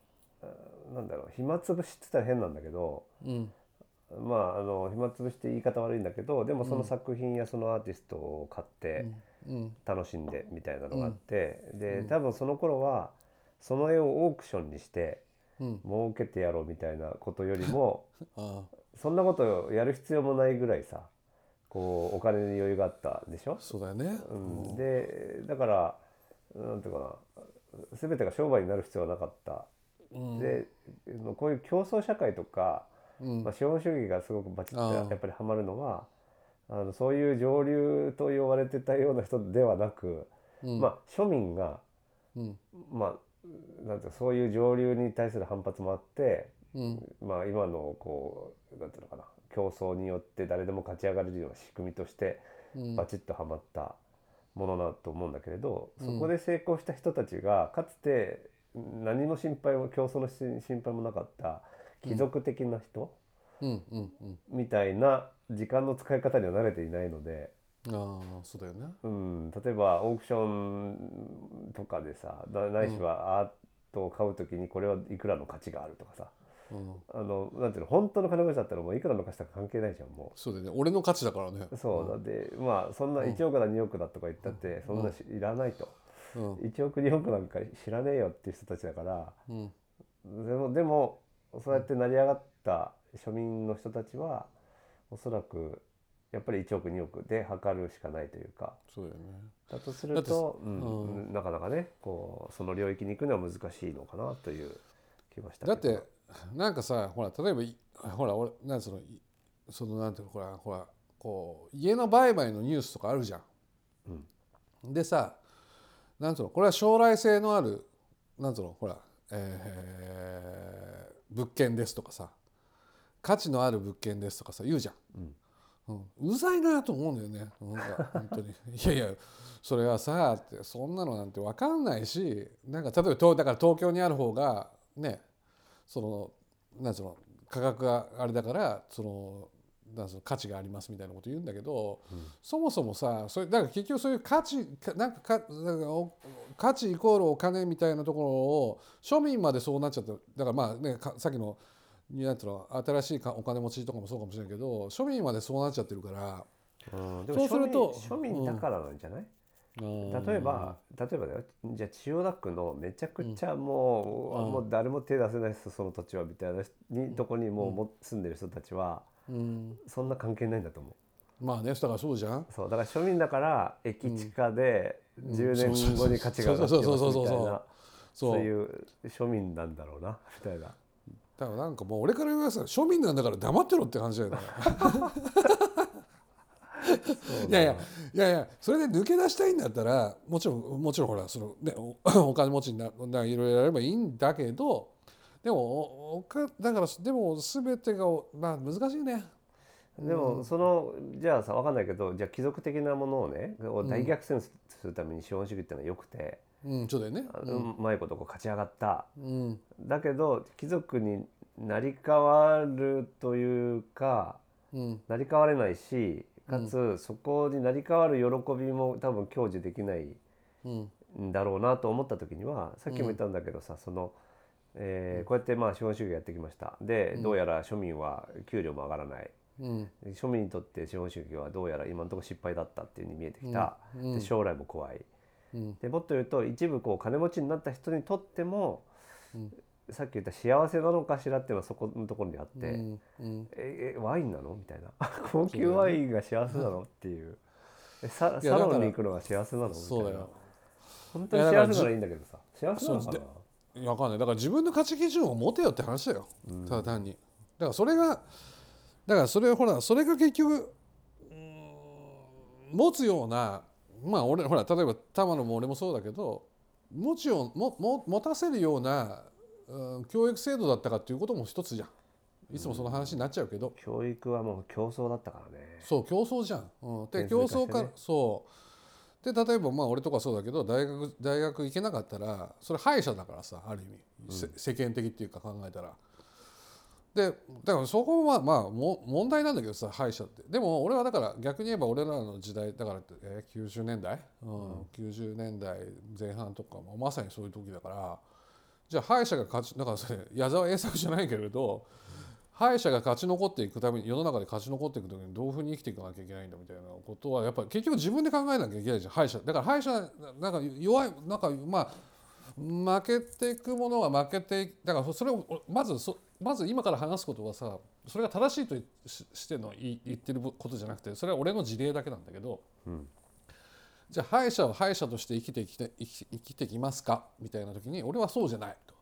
Speaker 2: あなんだろう暇つぶしって言ったら変なんだけど
Speaker 1: うん。
Speaker 2: まああの暇つぶしって言い方悪いんだけどでもその作品やそのアーティストを買って
Speaker 1: うん。
Speaker 2: 楽しんでみたいなのがあって、で
Speaker 1: うん。
Speaker 2: 多分その頃はその絵をオークションにして
Speaker 1: うん。
Speaker 2: 儲けてやろうみたいなことよりも そんなことをやる必要もないぐらいさこうお金に余裕があったでしょ、
Speaker 1: そうだよね。
Speaker 2: うん、でだからなんていうかな全てが商売になる必要はなかった、
Speaker 1: うん。
Speaker 2: でこういう競争社会とか、
Speaker 1: うん。
Speaker 2: まあ、資本主義がすごくバチッとやっぱりハマるのはあのそういう上流と呼ばれてたような人ではなく、
Speaker 1: うん。
Speaker 2: まあ庶民が、
Speaker 1: うん。
Speaker 2: まあ、なんていうかそういう上流に対する反発もあって、
Speaker 1: うん。
Speaker 2: まあ、今のこうなんていうのかな競争によって誰でも勝ち上がれるような仕組みとして
Speaker 1: うん。
Speaker 2: バチッとはまったものだと思うんだけれど、
Speaker 1: うん。
Speaker 2: そこで成功した人たちがかつて何の心配も競争の心心配もなかった貴族的な人
Speaker 1: うん。うん。うん。
Speaker 2: みたいな時間の使い方には慣れていないので、
Speaker 1: ああそうだよね。
Speaker 2: うん、例えばオークションとかでさなないしはアートを買う時にこれはいくらの価値があるとかさ
Speaker 1: うん
Speaker 2: あのなんていうの本当の金持ちだったらもういくらの価値とか関係ないじゃんもう。
Speaker 1: そうだよね。俺の価値だからね。
Speaker 2: そうだってまあそんな1億だ2億だとか言ったってそんなしいらないと。
Speaker 1: うん。
Speaker 2: 1億2億なんか知らねえよっていう人たちだから
Speaker 1: うん。
Speaker 2: でもでもそうやって成り上がった庶民の人たちはおそらくやっぱり1億2億で測るしかないというか。
Speaker 1: そうだよね。
Speaker 2: だとすると、う
Speaker 1: うん
Speaker 2: ん。なかなかねこうその領域に行くのは難しいのかなという気がした
Speaker 1: だって なんかさほら例えばいほら俺なんそのいそのなんていうのほらほらこう家の売買のニュースとかあるじゃん。でさなんつうのこれは将来性のあるなんつうのほら、えー物件ですとかさ価値のある物件ですとかさ言うじゃん。うん、うざいなと思うんだよね。なんか本当に。いやいやそれはさってそんなのなんて分かんないしなんか例えば東だから東京にある方がねそのなんつうの価格があれだからそのなんつうの価値がありますみたいなこと言うんだけど、そもそもさそれだから結局そういう価値かなんかかなんかお価値イコールお金みたいなところを庶民までそうなっちゃっただからまあねかさっきのなんていうの新しいかお金持ちとかもそうかもしれないけど庶民までそうなっちゃってるから
Speaker 2: うん、
Speaker 1: そうすると
Speaker 2: 庶民だからなんじゃない、例えば例えばだよ。じゃあ千代田区のめちゃくちゃもう,、
Speaker 1: うん。
Speaker 2: もう誰も手出せない人その土地はみたいなにとこにもうも住んでる人たちは
Speaker 1: うん。
Speaker 2: そんな関係ないんだと思う。
Speaker 1: まあねだからそうじゃん。
Speaker 2: そうだから庶民だから駅地下で10年後に価値が上がってますみたいな
Speaker 1: そう。
Speaker 2: そういう庶民なんだろうなみたいな。
Speaker 1: だからなんかもう俺から言わせたら庶民なんだから黙ってろって感じだよね いやいやいやいやそれで抜け出したいんだったらもちろんもちろんほらその、ね、お お金持ちになないろいろやればいいんだけどでもおおかだからでも全てがまあ難しいね。
Speaker 2: でもそのじゃあさ分かんないけどじゃあ貴族的なものをねを大逆転するために資本主義っていうのはよくて、
Speaker 1: うん、そうだよね。
Speaker 2: あのうまいことこう勝ち上がった。
Speaker 1: うん、
Speaker 2: だけど貴族になり変わるというか
Speaker 1: うん、
Speaker 2: なり変われないしかつそこになり変わる喜びも多分享受できない
Speaker 1: うん、
Speaker 2: んだろうなと思った時にはさっきも言ったんだけどさ、その、えーこうやってまあ資本主義がやってきました。でどうやら庶民は給料も上がらない。
Speaker 1: うん、
Speaker 2: 庶民にとって資本主義はどうやら今のところ失敗だったっていうふうに見えてきた、
Speaker 1: うん。
Speaker 2: で将来も怖い。
Speaker 1: うん、
Speaker 2: でもっと言うと一部こう金持ちになった人にとっても、
Speaker 1: うん
Speaker 2: さっき言った幸せなのかしらっていうのはそこのところにあって、
Speaker 1: うん、うん、
Speaker 2: ええワインなの？みたいな。高級ワインが幸せなの？っていう。えササロンに行くのが幸せなの？みたいな。
Speaker 1: そうだよ。
Speaker 2: 本当に幸せならいいんだけどさ。幸せなのかな？
Speaker 1: そういやわかんない。だから自分の価値基準を持てよって話だよ、ただ単に。だからそれがだからそれほらそれが結局持つようなまあ俺ほら例えば玉野も俺もそうだけど持ちようもも持たせるような、うん、教育制度だったかっていうことも一つじゃん。いつもその話になっちゃうけど、
Speaker 2: 教育はもう競争だったからね。
Speaker 1: そう競争じゃん。うん、で
Speaker 2: 点数
Speaker 1: 競争か、
Speaker 2: 化してね
Speaker 1: そう。で例えばまあ俺とかそうだけど大学大学行けなかったらそれ敗者だからさある意味、せ世間的っていうか考えたら。でだからそこはまあも問題なんだけどさ敗者って。でも俺はだから逆に言えば俺らの時代だから、えー、90年代、うん。90年代前半とかもまさにそういう時だからじゃあ敗者が勝ちだからそれ矢沢栄作じゃないけれど敗者が勝ち残っていくために世の中で勝ち残っていく時にどういうふうに生きていかなきゃいけないんだみたいなことはやっぱり結局自分で考えなきゃいけないじゃん敗者。だから敗者なんか弱いなんかまあ負けていくものは負けてだからそれをまずそまず今から話すことはさそれが正しいとしての言ってることじゃなくてそれは俺の事例だけなんだけど、
Speaker 2: ん。
Speaker 1: じゃあ敗者は敗者として生きてきて生き生きてきますか？みたいな時に俺はそうじゃないと。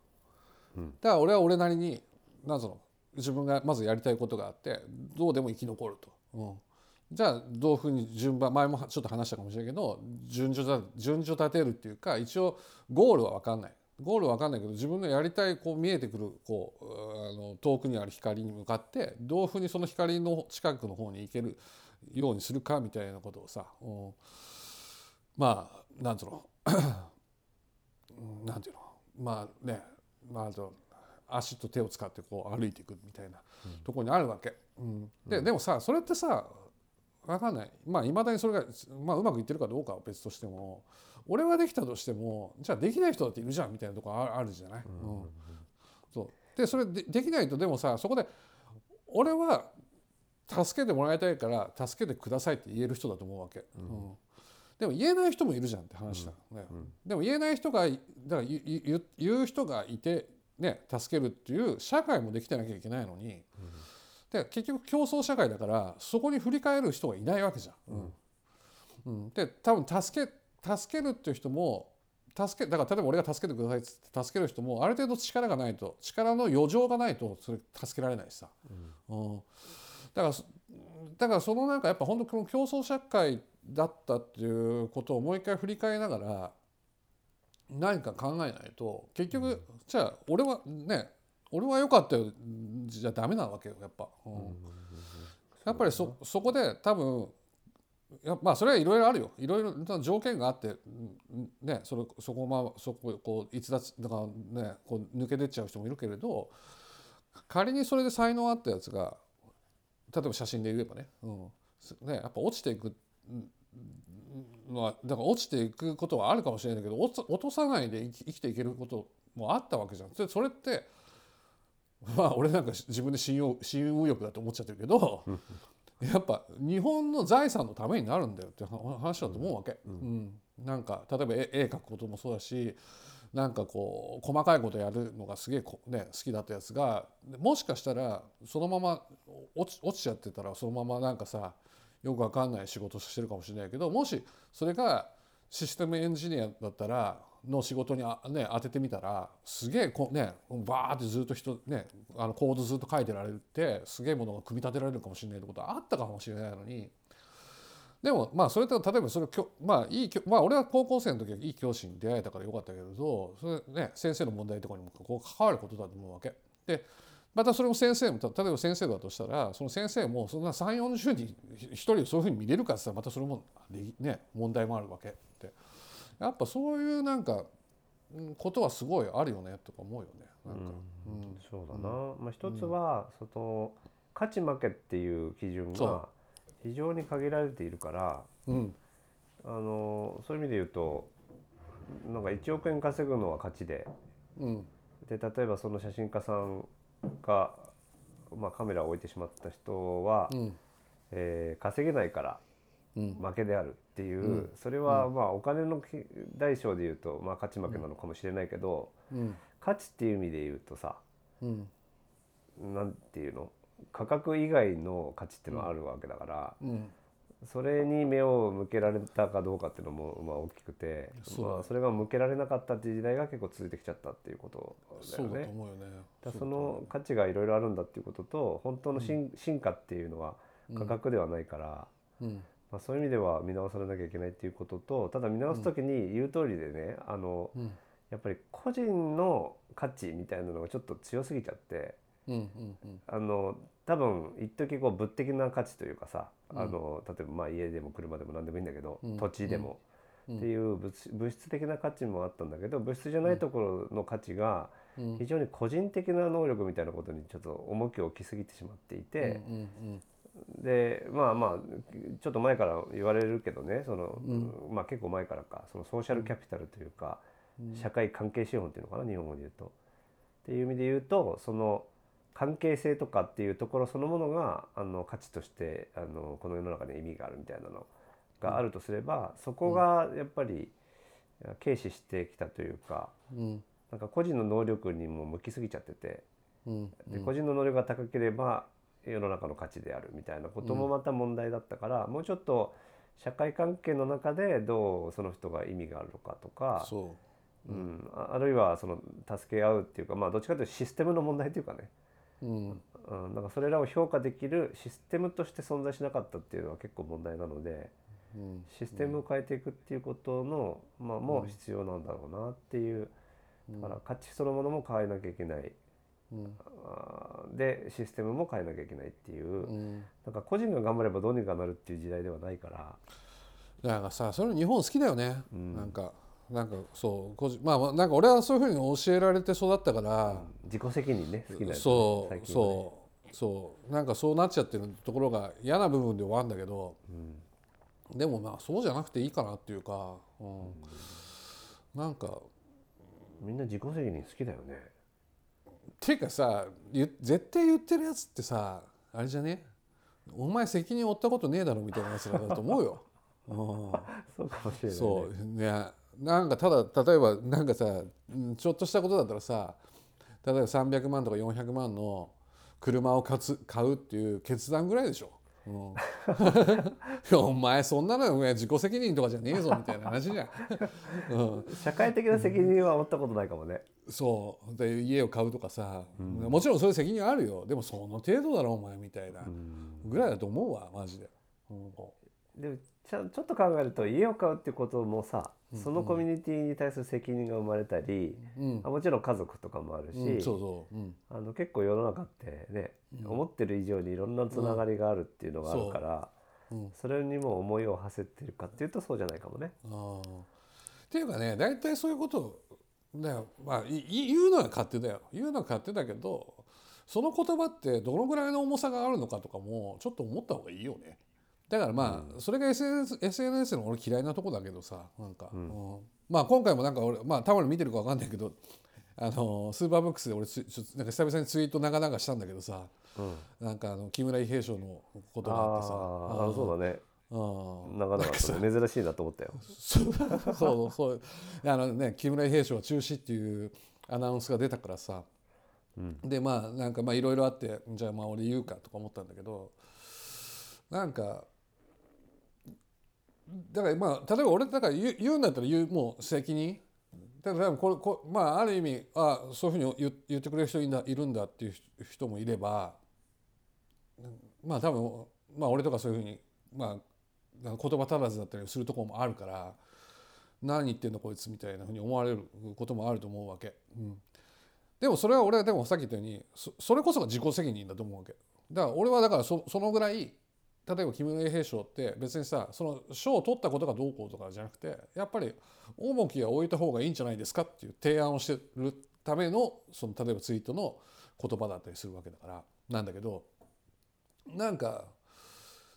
Speaker 1: だから俺は俺なりになんその？自分がまずやりたいことがあってどうでも生き残ると。うん。じゃあどういうふうに順番前もちょっと話したかもしれないけど順序だ順序立てるっていうか一応ゴールは分かんない。ゴールは分かんないけど自分のやりたいこう見えてくるこうあの遠くにある光に向かってどういうふうにその光の近くの方に行けるようにするかみたいなことをさ、うんまあなんつうの？う んなんていうの？まあねまあ足と手を使ってこう歩いていくみたいなところにあるわけ。うん。ででもさそれってさ分かんない。まあいまだにそれが、まあ、うまくいってるかどうかは別としても俺はできたとしてもじゃあできない人だっているじゃんみたいなところああるじゃない、うんそう。でそれでできないとでもさそこで俺は助けてもらいたいから助けてくださいって言える人だと思うわけ、うんでも言えない人もいるじゃんって話だ、ね。でも言えない人がだから言う人がいて、ね、助けるっていう社会もできてなきゃいけないのに、で結局競争社会だからそこに振り返る人がいないわけじゃん。うん。で多分助け助けるっていう人も助けだから例えば俺が助けてくださいっつって助ける人もある程度力がないと力の余剰がないとそれ助けられないしさ、うん。だからそだからそのなんかやっぱ本当この競争社会だったっていうことをもう一回振り返りながら何か考えないと結局じゃあ俺はね俺は良かったよ。じゃダメなわけよやっぱ、うん。やっぱりそそこで多分やまあそれはいろいろあるよ。いろいろな条件があってうんねそれそこまそここう逸脱だからねこう抜け出ちゃう人もいるけれど仮にそれで才能あったやつが例えば写真で言えばね,、うん、ねやっぱ落ちていくのはだから落ちていくことはあるかもしれないけど落とさないで生きていけることもあったわけじゃん。でそれって まあ俺なんか自分で信用信用欲だと思っちゃってるけどやっぱ日本の財産のためになるんだよって話だと思うわけ。うん。なんか例えば絵絵描くこともそうだしなんかこう細かいことやるのがすげえこ、ね、好きだったやつがもしかしたらそのまま落ち落ちちゃってたらそのままなんかさよくわかんない仕事してるかもしれないけどもしそれがシステムエンジニアだったらの仕事にあ、ね、当ててみたらすげえこねバーってずっと人ねあのコードずっと書いてられてすげえものが組み立てられるかもしれないってことはあったかもしれないのにでもまあそれと例えばそれまあいいまあ俺は高校生の時はいい教師に出会えたからよかったけれどそれね先生の問題とかにもこう関わることだと思うわけ。でまたそれも先生も例えば先生だとしたらその先生もそんな3 4 0人一人そういうふうに見れるかって言ったらまたそれもね問題もあるわけでやっぱそういうなんかことはすごいあるよねとか思うよね。なんか、
Speaker 2: うん、そうだな、まあ、一つは、その勝ち負けっていう基準が非常に限られているから、うん、あのそういう意味で言うとなんか1億円稼ぐのは勝ちで,、うん、で例えばその写真家さんが、まあ、カメラを置いてしまった人は、うん、えー、稼げないから負けであるっていう、うん、それはまあお金の大小で言うと、まあ、勝ち負けなのかもしれないけど、うん、価値っていう意味で言うとさ、うん、なんていうの？価格以外の価値っていうのはあるわけだから、うん、それに目を向けられたかどうかっていうのもまあ大きくてそ,、まあ、それが向けられなかったっていう時代が結構続いてきちゃったっていうことだよね。そその価値がいろいろあるんだっていうことと本当の進,、進化っていうのは価格ではないから、うん。まあ、そういう意味では見直されなきゃいけないっていうこととただ見直す時に言う通りでねあの、やっぱり個人の価値みたいなのがちょっと強すぎちゃって。うんうんうん、あの多分一時こう物的な価値というかさ、うん、あの例えばまあ家でも車でも何でもいいんだけど、うん、土地でも、うん、っていう物物質的な価値もあったんだけど物質じゃないところの価値が非常に個人的な能力みたいなことにちょっと重きを置きすぎてしまっていて、でまあまあちょっと前から言われるけどねその、まあ、結構前からかそのソーシャルキャピタルというか、社会関係資本っていうのかな日本語で言うと。っていう意味で言うとその関係性とかっていうところそのものがあの価値としてあのこの世の中に意味があるみたいなのがあるとすれば、そこがやっぱり軽視してきたというか、うん、なんか個人の能力にも向きすぎちゃってて、うん、で個人の能力が高ければ世の中の価値であるみたいなこともまた問題だったから、もうちょっと社会関係の中でどうその人が意味があるのかとか。う。ん、あるいはその助け合うっていうかまあどっちかというとシステムの問題というかね、うん、うん、なんかそれらを評価できるシステムとして存在しなかったっていうのは結構問題なので、うん、システムを変えていくっていうことの、まあ、もう必要なんだろうなっていう、だから価値そのものも変えなきゃいけない。うん、でシステムも変えなきゃいけないっていう、うん、なんか個人が頑張ればどうにかなるっていう時代ではないから。
Speaker 1: だからさそれ日本好きだよね、うん、なんかなんかそう個人まあなんか俺はそういうふうに教えられて育ったから、うん、
Speaker 2: 自己責任ね好きだよね
Speaker 1: そう、ね、そうそうなんかそうなっちゃってるところが嫌な部分で終わるんだけど、うん、でもまあそうじゃなくていいかなっていうか、うん、うん、なんか
Speaker 2: みんな自己責任好きだよね。
Speaker 1: っていうかさ絶対言ってるやつってさあれじゃね？お前責任負ったことねえだろみたいなやつだと思うよ。
Speaker 2: うん、そうかもしれない、ね、
Speaker 1: そうねなんかただ例えばなんかさちょっとしたことだったらさ例えば300万とか400万の車を買うっていう決断ぐらいでしょ。うん、お前そんなの自己責任とかじゃねえぞみたいな話じゃん、
Speaker 2: うん、社会的な責任は負ったことないかもね。
Speaker 1: そう。で家を買うとかさ、うん、もちろんそういう責任あるよ。でもその程度だろお前みたいなぐらいだと思うわマジで、うん、
Speaker 2: でちょちょっと考えると家を買うってこともさそのコミュニティに対する責任が生まれたり、うん、もちろん家族とかもあるし、あの結構世の中ってね、うん、思ってる以上にいろんなつながりがあるっていうのがあるから、それにも思いを馳せてるかっていうとそうじゃないかもね。
Speaker 1: っていうかね大体そういうことだよ、まあ、言うのは勝手だよ。言うのは勝手だけどその言葉ってどのぐらいの重さがあるのかとかもちょっと思った方がいいよね。だからまあ、それが SNS, SNS の俺嫌いなとこだけどさなんか、うん。まあ今回もなんか俺まあたまに見てるか分かんないけどあのスーパーブックスで俺つちょなんか久々にツイート長々したんだけどさ、うん、なんかあの木村伊兵衛将のことがあってさ。
Speaker 2: ああそうだね。長々と珍しいなと思ったよ。
Speaker 1: そうそうあのね木村伊兵衛将は中止っていうアナウンスが出たからさ、うん、でまあなんかまあいろいろあってじゃあまあ俺言うかとか思ったんだけどなんかだからまあ例えば俺だから言う言うんだったら言うもう責任だからこれこまあある意味あそういうふうに言言ってくれる人いいるんだっていう人もいればまあ多分まあ俺とかそういうふうにまあ言葉足らずだったりするところもあるから何言ってんのこいつみたいなふうに思われることもあると思うわけ。うんでもそれは俺はでもさっき言ったようにそれこそが自己責任だと思うわけだから俺はだからそそのぐらい例えば木村永平賞って別にさその賞を取ったことがどうこうとかじゃなくてやっぱり重きは置いた方がいいんじゃないですかっていう提案をしてるためのその例えばツイートの言葉だったりするわけだからなんだけどなんか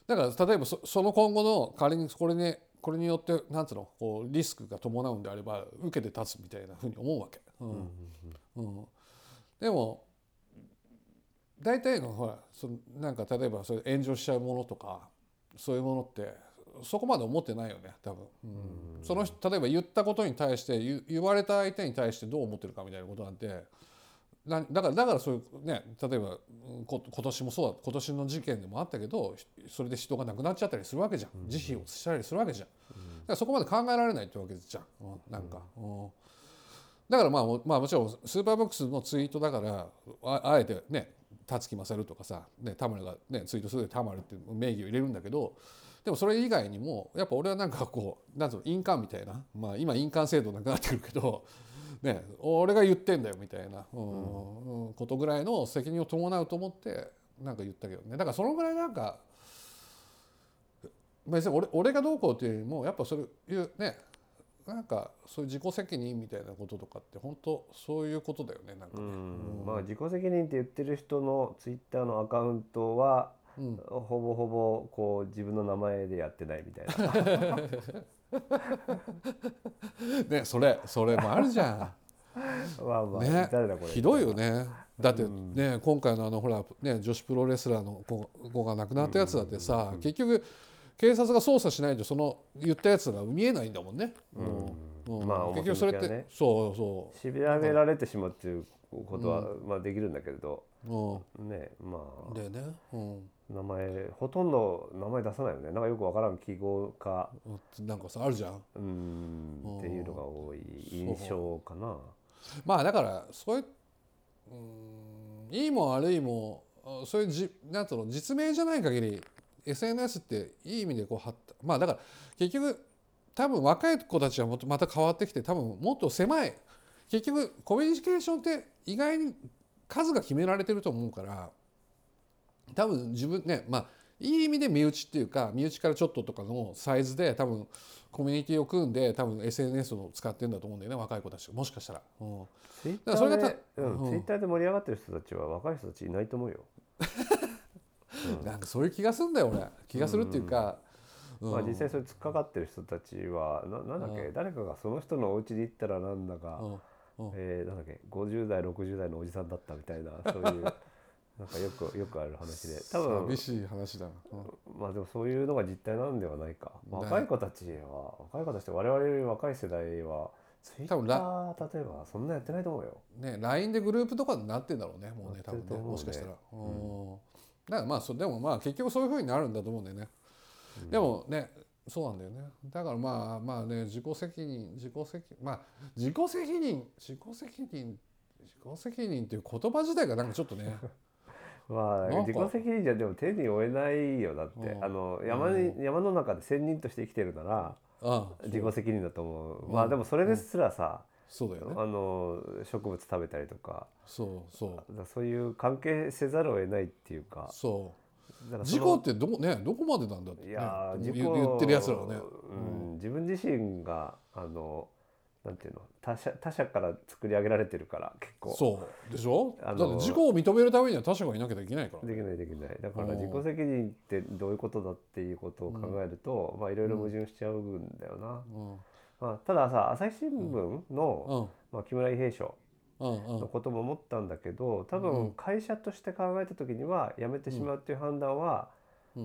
Speaker 1: だから例えばその今後の仮にこれにこれによってなんつうのこうリスクが伴うんであれば受けて立つみたいなふうに思うわけ。うん。うん、でも大体のほらそのなんか例えばそれ炎上しちゃうものとかそういうものってそこまで思ってないよね多分、うん、その例えば言ったことに対して言われた相手に対してどう思ってるかみたいなことなんてだからだからそういうね例えば今年もそうだ今年の事件でもあったけどそれで人が亡くなっちゃったりするわけじゃん。慈悲をしたりするわけじゃん、だからそこまで考えられないってわけじゃん、うん、なんか、うん、だからまあ、まあ、もちろんスーパーボックスのツイートだからあえてね辰木勝とかさ、ね、田村が、ね、ツイートするで田村って名義を入れるんだけどでもそれ以外にもやっぱ俺はなんかこうなんうの印鑑みたいな、まあ、今印鑑制度なくなってくるけど、ね、俺が言ってんだよみたいな、うん、ことぐらいの責任を伴うと思ってなんか言ったけどね。だからそのぐらいなんか別に俺俺がどうこうっていうよりもやっぱそういうねなんかそういう自己責任みたいなこととかって本当そういうことだよねなんかね、
Speaker 2: うん、まあ自己責任って言ってる人のツイッターのアカウントは、うん、ほぼほぼこう自分の名前でやってないみたいな。
Speaker 1: ねそれそれもあるじゃん。
Speaker 2: まあまあ、
Speaker 1: ね、ひどいよね。だってね、うん、今回のあのほら、ね、女子プロレスラーの子子が亡くなったやつだってさ、うん、結局警察が捜査しないとその言ったやつが見えないんだもんね。
Speaker 2: うん。うん、まあ結局それって、
Speaker 1: ね、そうそ
Speaker 2: う。締め上げられてしまうっていうことは、まあできるんだけれど、うん、ねまあ。
Speaker 1: でね、うん、
Speaker 2: 名前ほとんど名前出さないよね。なんかよくわからん記号か。
Speaker 1: なんかさあるじゃん。
Speaker 2: うん。っていうのが多い印象かな。
Speaker 1: まあだからそういううんいいも悪いもそういうじなんつうの実名じゃない限り SNS っていい意味でこうはったまあだから結局多分若い子たちはもっとまた変わってきて多分もっと狭い結局コミュニケーションって意外に数が決められてると思うから多分自分ねまあいい意味で身内っていうか身内からちょっととかのサイズで多分コミュニティを組んで多分 SNS を使ってんだと思うんだよね若い子たちもしかしたら。うん、
Speaker 2: ツイッターで、うん、ツイッターで盛り上がってる人たちは若い人たちいないと思うよ。
Speaker 1: なんかそういう気がするんだよ俺。気がするっていうか、
Speaker 2: うん、まあ、実際それ突っかかってる人たちはななんだっけ、誰かがその人のお家に行ったらなんだか、うん。えー、なんだっけ？50代60代のおじさんだったみたいな そういうなんかよくよくある話で。
Speaker 1: 多分寂しい話だ、
Speaker 2: うん、まあでもそういうのが実態なんではないか。若い子たちは若い子たちって我々より若い世代はツイッター例えばそんなやってないと思うよ。
Speaker 1: ね LINE でグループとかになってんだろうねもうね多分ねもしかしたら。うんだからまあそでもまあ結局そういうふうになるんだと思うんだよね。うん、でもねそうなんだよね。だからまあまあね自己責任自己責まあ自己責任自己責任自己責任っていう言葉自体がなんかちょっとね。
Speaker 2: まあ自己責任じゃでも手に負えないよだって、うん、あの山に、うん、山の中で仙人として生きてるなら、自己責任だと思う、まあでもそれですらさ、
Speaker 1: そうだよね。
Speaker 2: あの植物食べたりとか。
Speaker 1: そうそう。
Speaker 2: そういう関係せざるを得ないっていうか。
Speaker 1: そう。事故ってどねどこまでなんだって、ね、いや事故言ってるやつらはね、
Speaker 2: うん、自分自身があのなんていうの他者他者から作り上げられてるから結構。
Speaker 1: そうでしょ？だって事故を認めるためには他者がいなきゃいけないから。
Speaker 2: できないできない。だから自己責任ってどういうことだっていうことを考えると、うん、まあいろいろ矛盾しちゃうんだよな、うんまあ、たださ朝日新聞の、まあ、木村伊兵衛賞のことも思ったんだけど多分会社として考えた時には辞めてしまうっていう判断は、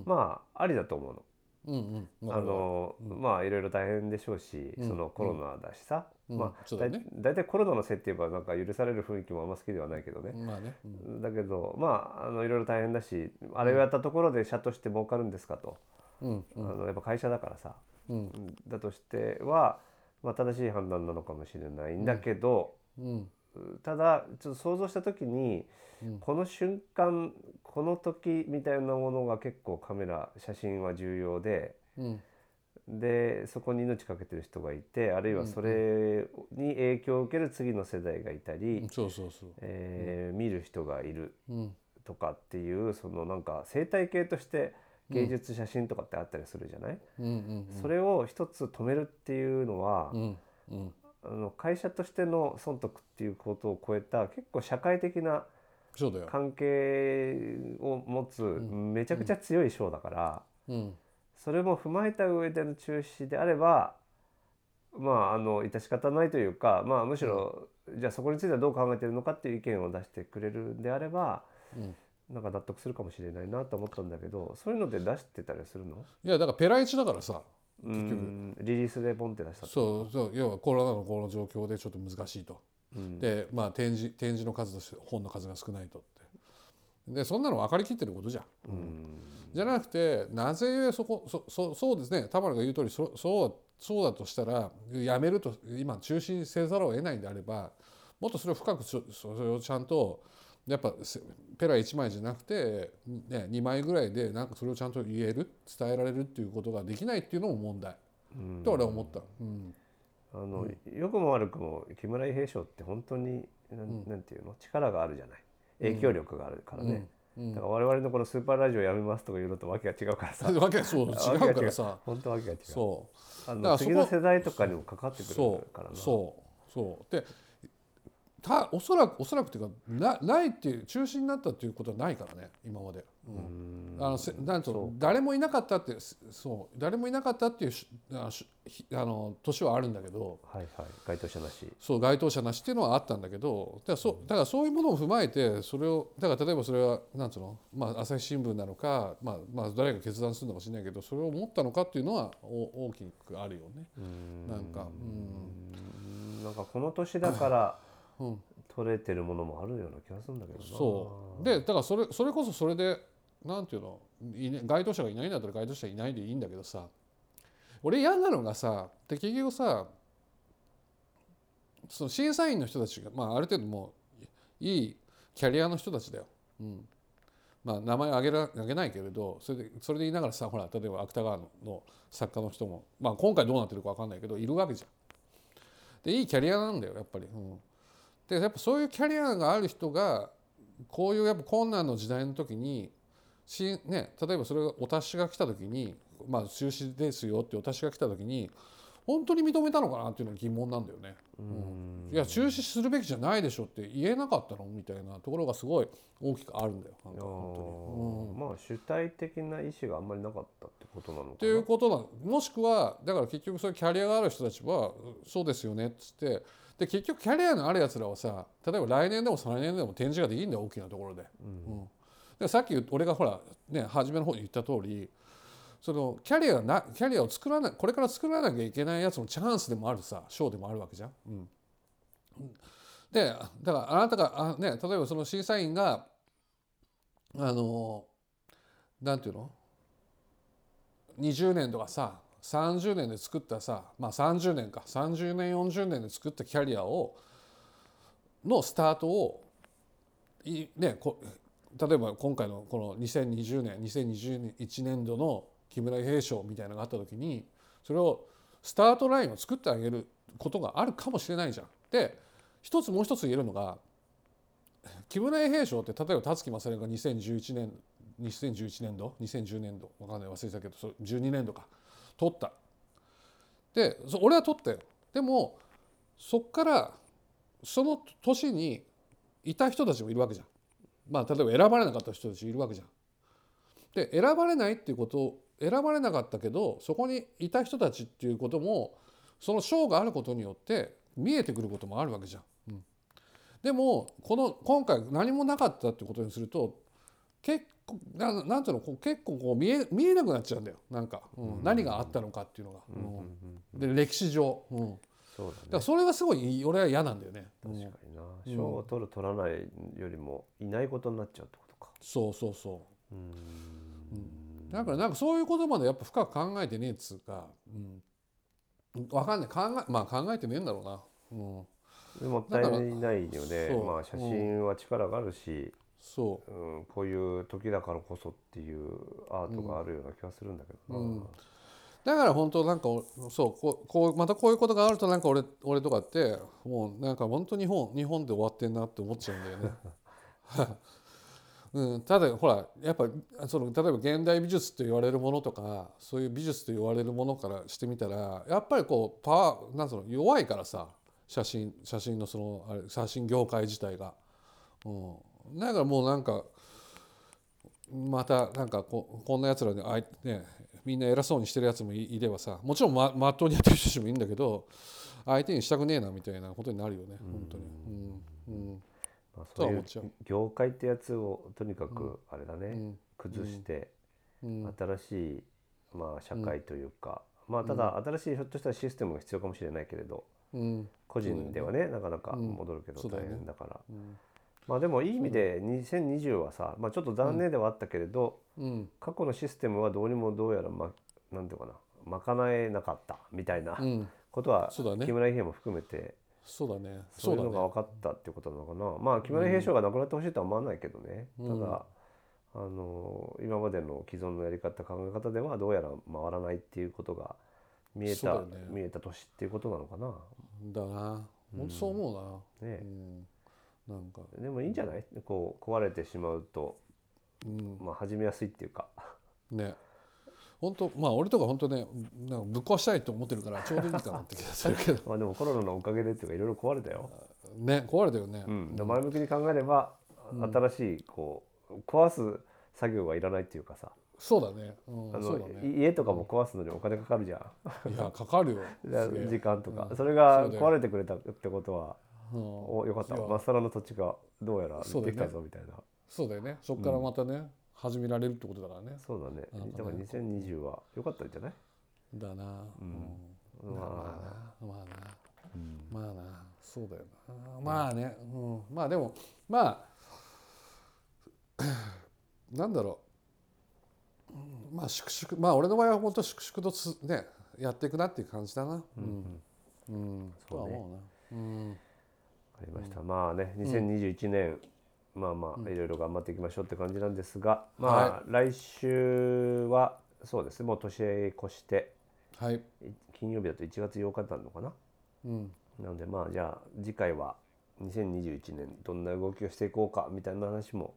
Speaker 2: まあありだと思うの。うんうん、あの、まあいろいろ大変でしょうし、そのコロナだしさ、まあだね、だいたいコロナのせいって言えばなんか許される雰囲気もあんま好きではないけどね,、まあね。だけどまああのいろいろ大変だしあれをやったところで社として儲かるんですかと、うん。あのやっぱ会社だからさ、うん、だとしては、まあ、正しい判断なのかもしれないんだけど、うん。ただちょっと想像した時に、この瞬間この時みたいなものが結構カメラ写真は重要で、でそこに命かけてる人がいてあるいはそれに影響を受ける次の世代がいたり、見る人がいる
Speaker 1: うん。
Speaker 2: とかっていうそのなんか生態系として芸術写真とかってあったりするじゃない、
Speaker 1: うんうん
Speaker 2: それを一つ止めるっていうのは、
Speaker 1: うんうん
Speaker 2: あの会社としての損得っていうことを超えた結構社会的な関係を持つめちゃくちゃ強い賞だから、
Speaker 1: うん。
Speaker 2: それも踏まえた上での中止であればまああの致し方ないというか、まあ、むしろ、じゃあそこについてはどう考えてるのかっていう意見を出してくれるんであれば
Speaker 1: うん
Speaker 2: なんか納得するかもしれないなと思ったんだけどそういうので出してたりするの？
Speaker 1: いやだからペライチだからさ
Speaker 2: うーんリリースでボンって出した
Speaker 1: そうそう。要はコロナのこの状況でちょっと難しいと。
Speaker 2: うん。
Speaker 1: でまあ展示展示の数として本の数が少ないとって。でそんなの分かりきってることじゃん。
Speaker 2: うん。
Speaker 1: じゃなくてなぜそこそそそうですね。田村が言う通りそそうそうだとしたらやめると今中止せざるを得ないんであればもっとそれを深くそそれをちゃんとやっぱせペラ1枚じゃなくて、ね、2枚ぐらいでなんかそれをちゃんと言える伝えられるっていうことができないっていうのも問題。
Speaker 2: うん。
Speaker 1: と俺は思った。うん。
Speaker 2: あの、良くも悪くも木村伊兵衛賞って本当になん,、なんていうの？力があるじゃない。影響力があるからね、
Speaker 1: うん。
Speaker 2: だから我々のこのスーパーラジオやめますとか言うのとわけが違うからさ。
Speaker 1: わけそう違うからさ。
Speaker 2: 本当わけが違う。
Speaker 1: そう。
Speaker 2: あの次の世代とかにも関わってくる
Speaker 1: そう
Speaker 2: からな。
Speaker 1: そう。そう。でたおそらくおそらくっていうかなないっていう中止になったっていうことはないからね今まで、うん。あのせなんと誰もいなかったってすそう誰もいなかったっていうしあの年はあるんだけど
Speaker 2: はいはい。該当者なし。
Speaker 1: そう該当者なしっていうのはあったんだけどだからそうだからそういうものを踏まえてそれをだから例えばそれはなんつうの、まあ、朝日新聞なのか、まあまあ、誰が決断するのかもしれないけどそれを思ったのかっていうのはお大きくあるよね。なんか
Speaker 2: うん。なんかこの年だから
Speaker 1: うん
Speaker 2: 取れてるものもあるような気がするんだけどな。
Speaker 1: そう。でだからそれそれこそそれでなんていうの？該当者がいないんだったら該当者いないでいいんだけどさ。俺嫌なのがさで結局さその審査員の人たちが、まあ、ある程度もういいキャリアの人たちだよ。うん。まあ、名前挙げら挙げないけれどそれでそれで言いながらさほら例えば芥川のの作家の人も、まあ、今回どうなってるか分かんないけどいるわけじゃん。でいいキャリアなんだよやっぱり。うんでやっぱそういうキャリアがある人がこういうやっぱ困難の時代の時にし、ね、例えばそれがお達しが来た時に、まあ、中止ですよってお達しが来た時に本当に認めたのかなっていうのが疑問なんだよね。
Speaker 2: うん。
Speaker 1: いや中止するべきじゃないでしょって言えなかったのみたいなところがすごい大きくあるんだよ。本当に。うん。
Speaker 2: まあ主体的な意思があんまりなかったってことなのかな。
Speaker 1: っていうことなもしくはだから結局そういうキャリアがある人たちはそうですよねっつってで結局キャリアのあるやつらはさ例えば来年でも再来年でも展示ができるんだよ大きなところで。うん。でさっき俺がほらね初めの方に言った通りそのキャリアなキャリアを作らないこれから作らなきゃいけないやつのチャンスでもあるさ賞でもあるわけじゃん。うん。でだからあなたがあ、ね、例えばその審査員があのなんていうの？20年とかさ30年で作ったさまあ30年か30年40年で作ったキャリアをのスタートをいねこ例えば今回のこの2020年2021年度の木村平賞みたいなのがあった時にそれをスタートラインを作ってあげることがあるかもしれないじゃん。で一つもう一つ言えるのが木村平賞って例えば辰木正が2011年2011年度2010年度わかんない忘れたけどそれ12年度か取った。で俺は取ったよ。でもそっからその年にいた人たちもいるわけじゃん。まあ例えば選ばれなかった人たちいるわけじゃん。で選ばれないっていうことを選ばれなかったけどそこにいた人たちっていうこともその賞があることによって見えてくることもあるわけじゃん。うんでもこの今回何もなかったってことにすると結ななんていうのこう結構こう見え見えなくなっちゃうんだよ。なんか、うん。何があったのかっていうのが。うんで歴史上、うん、だ
Speaker 2: そうだね。
Speaker 1: からそれがすごい俺は嫌なんだよね。うん。
Speaker 2: 確かにな。賞を取る取らないよりもいないことになっちゃうってことか。
Speaker 1: そうそうそう。
Speaker 2: うん。
Speaker 1: だからなんかそういうことまでやっぱ深く考えてねえっつうか、うん、分かんない。考えまあ考えてねえんだろうな、うん、
Speaker 2: でもったいないよね。まあ写真は力があるし、
Speaker 1: そ
Speaker 2: う。ん、こういう時だからこそっていうアートがあるような気がするんだけどな、
Speaker 1: うん。だだから本当なんかおそうこうこうまたこういうことがあるとなんか俺俺とかってもうなんか本当日本日本で終わってんなって思っちゃうんだよね。うん、ただほらやっぱその例えば現代美術と言われるものとかそういう美術と言われるものからしてみたらやっぱりこうパワーなんその弱いからさ写真写真のそのあれ写真業界自体が。うん、だからもうなんかまたなんかここんなやつらであい、ね、みんな偉そうにしてるやつもいいればさもちろんままっとうにやってる人たちもいいんだけど相手にしたくねえなみたいなことになるよね。本当に。うん。うん。
Speaker 2: まあ、そういう業界ってやつをとにかくあれだね、
Speaker 1: うん。
Speaker 2: 崩して
Speaker 1: うん。
Speaker 2: 新しい、まあ、社会というか、まあただ新しいひょっとしたらシステムが必要かもしれないけれど
Speaker 1: うん。
Speaker 2: 個人ではねなかなか
Speaker 1: うん。
Speaker 2: 戻るけど大変だから、
Speaker 1: うん
Speaker 2: まあでもいい意味で2020はさ、まあ、ちょっと残念ではあったけれど、
Speaker 1: うん。
Speaker 2: 過去のシステムはどうにもどうやらまなんていうかな賄えなかったみたいな
Speaker 1: うん。
Speaker 2: ことは、
Speaker 1: そうだね。
Speaker 2: 木村伊兵衛も含めて
Speaker 1: そうだね。
Speaker 2: そういうのが
Speaker 1: ね
Speaker 2: 分かったっていうことなのかな、まあ木村伊兵衛賞がなくなってほしいとは思わないけどね、
Speaker 1: うん。
Speaker 2: ただあの今までの既存のやり方考え方ではどうやら回らないっていうことが見えた、
Speaker 1: そうだよね。
Speaker 2: 見えた年っていうことなのかな。
Speaker 1: だな。本当そう思うな、
Speaker 2: ね。
Speaker 1: うん、なんか。
Speaker 2: でもいいんじゃない？こう壊れてしまうと、
Speaker 1: うん。
Speaker 2: まあ、始めやすいっていうか。
Speaker 1: ね。本当まあ俺とか本当ねなんかぶっ壊したいと思ってるからちょうどいいかなって気がするけど。
Speaker 2: まあでもコロナのおかげでっていうかいろいろ壊れたよ。
Speaker 1: ね壊れたよね、
Speaker 2: うん、で前向きに考えれば、新しいこう壊す作業がいらないっていうかさ、
Speaker 1: そうだね、うん、
Speaker 2: あの
Speaker 1: そうだね。
Speaker 2: い家とかも壊すのにお金かかるじゃん。
Speaker 1: いやかかるよ。
Speaker 2: 時間とか、
Speaker 1: うん。
Speaker 2: それが壊れてくれたってことは、
Speaker 1: うん
Speaker 2: およかった。
Speaker 1: いや。
Speaker 2: まっさらの土地がどうやら
Speaker 1: そうだよね。
Speaker 2: できたぞみたいな。
Speaker 1: そうだよね。そこからまたね、始められるってことだからね。
Speaker 2: そうだね。だから2020は良かったんじゃない？
Speaker 1: だな、うん。まあ。
Speaker 2: まあ
Speaker 1: な。まあなまあな。そうだよな。まあね、うん、まあでもまあ なんだろう。うん。まあ粛々まあ俺の場合は本当粛々とつねやっていくなっていう感じだな。うん、うん。とは思うな。うん。
Speaker 2: わかりました、まあね2021年、まあまあいろいろ頑張っていきましょうって感じなんですが、まあ、
Speaker 1: は
Speaker 2: 来週はそうですねもう年越して
Speaker 1: はい、
Speaker 2: い金曜日だと1月8日になるのかな？
Speaker 1: うん、
Speaker 2: なのでまあじゃあ次回は2021年どんな動きをしていこうかみたいな話も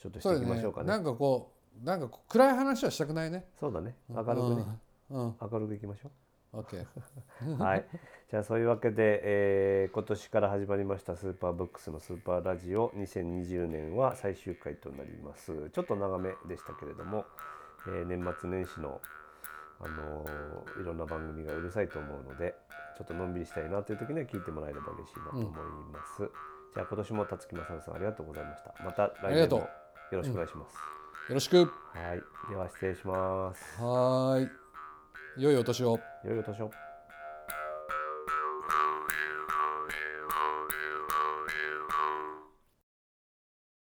Speaker 2: ちょっとしていきましょうかね。
Speaker 1: なんかこうなんか暗い話はしたくないね。
Speaker 2: そうだね。明るくね、
Speaker 1: うん。うん。
Speaker 2: 明るくいきましょ
Speaker 1: オッケー
Speaker 2: う。はい。じゃあそういうわけで、えー今年から始まりましたスーパーブックスのスーパーラジオ2020年は最終回となります。ちょっと長めでしたけれども、えー年末年始のあのーいろんな番組がうるさいと思うので、ちょっとのんびりしたいなという時には聞いてもらえれば嬉しいなと思います。じゃあ今年も辰木正さんありがとうございました。また来年もよろしくお願いします。
Speaker 1: よろしく
Speaker 2: はい。では失礼します。
Speaker 1: はーい良いお年を
Speaker 2: 良いお年を。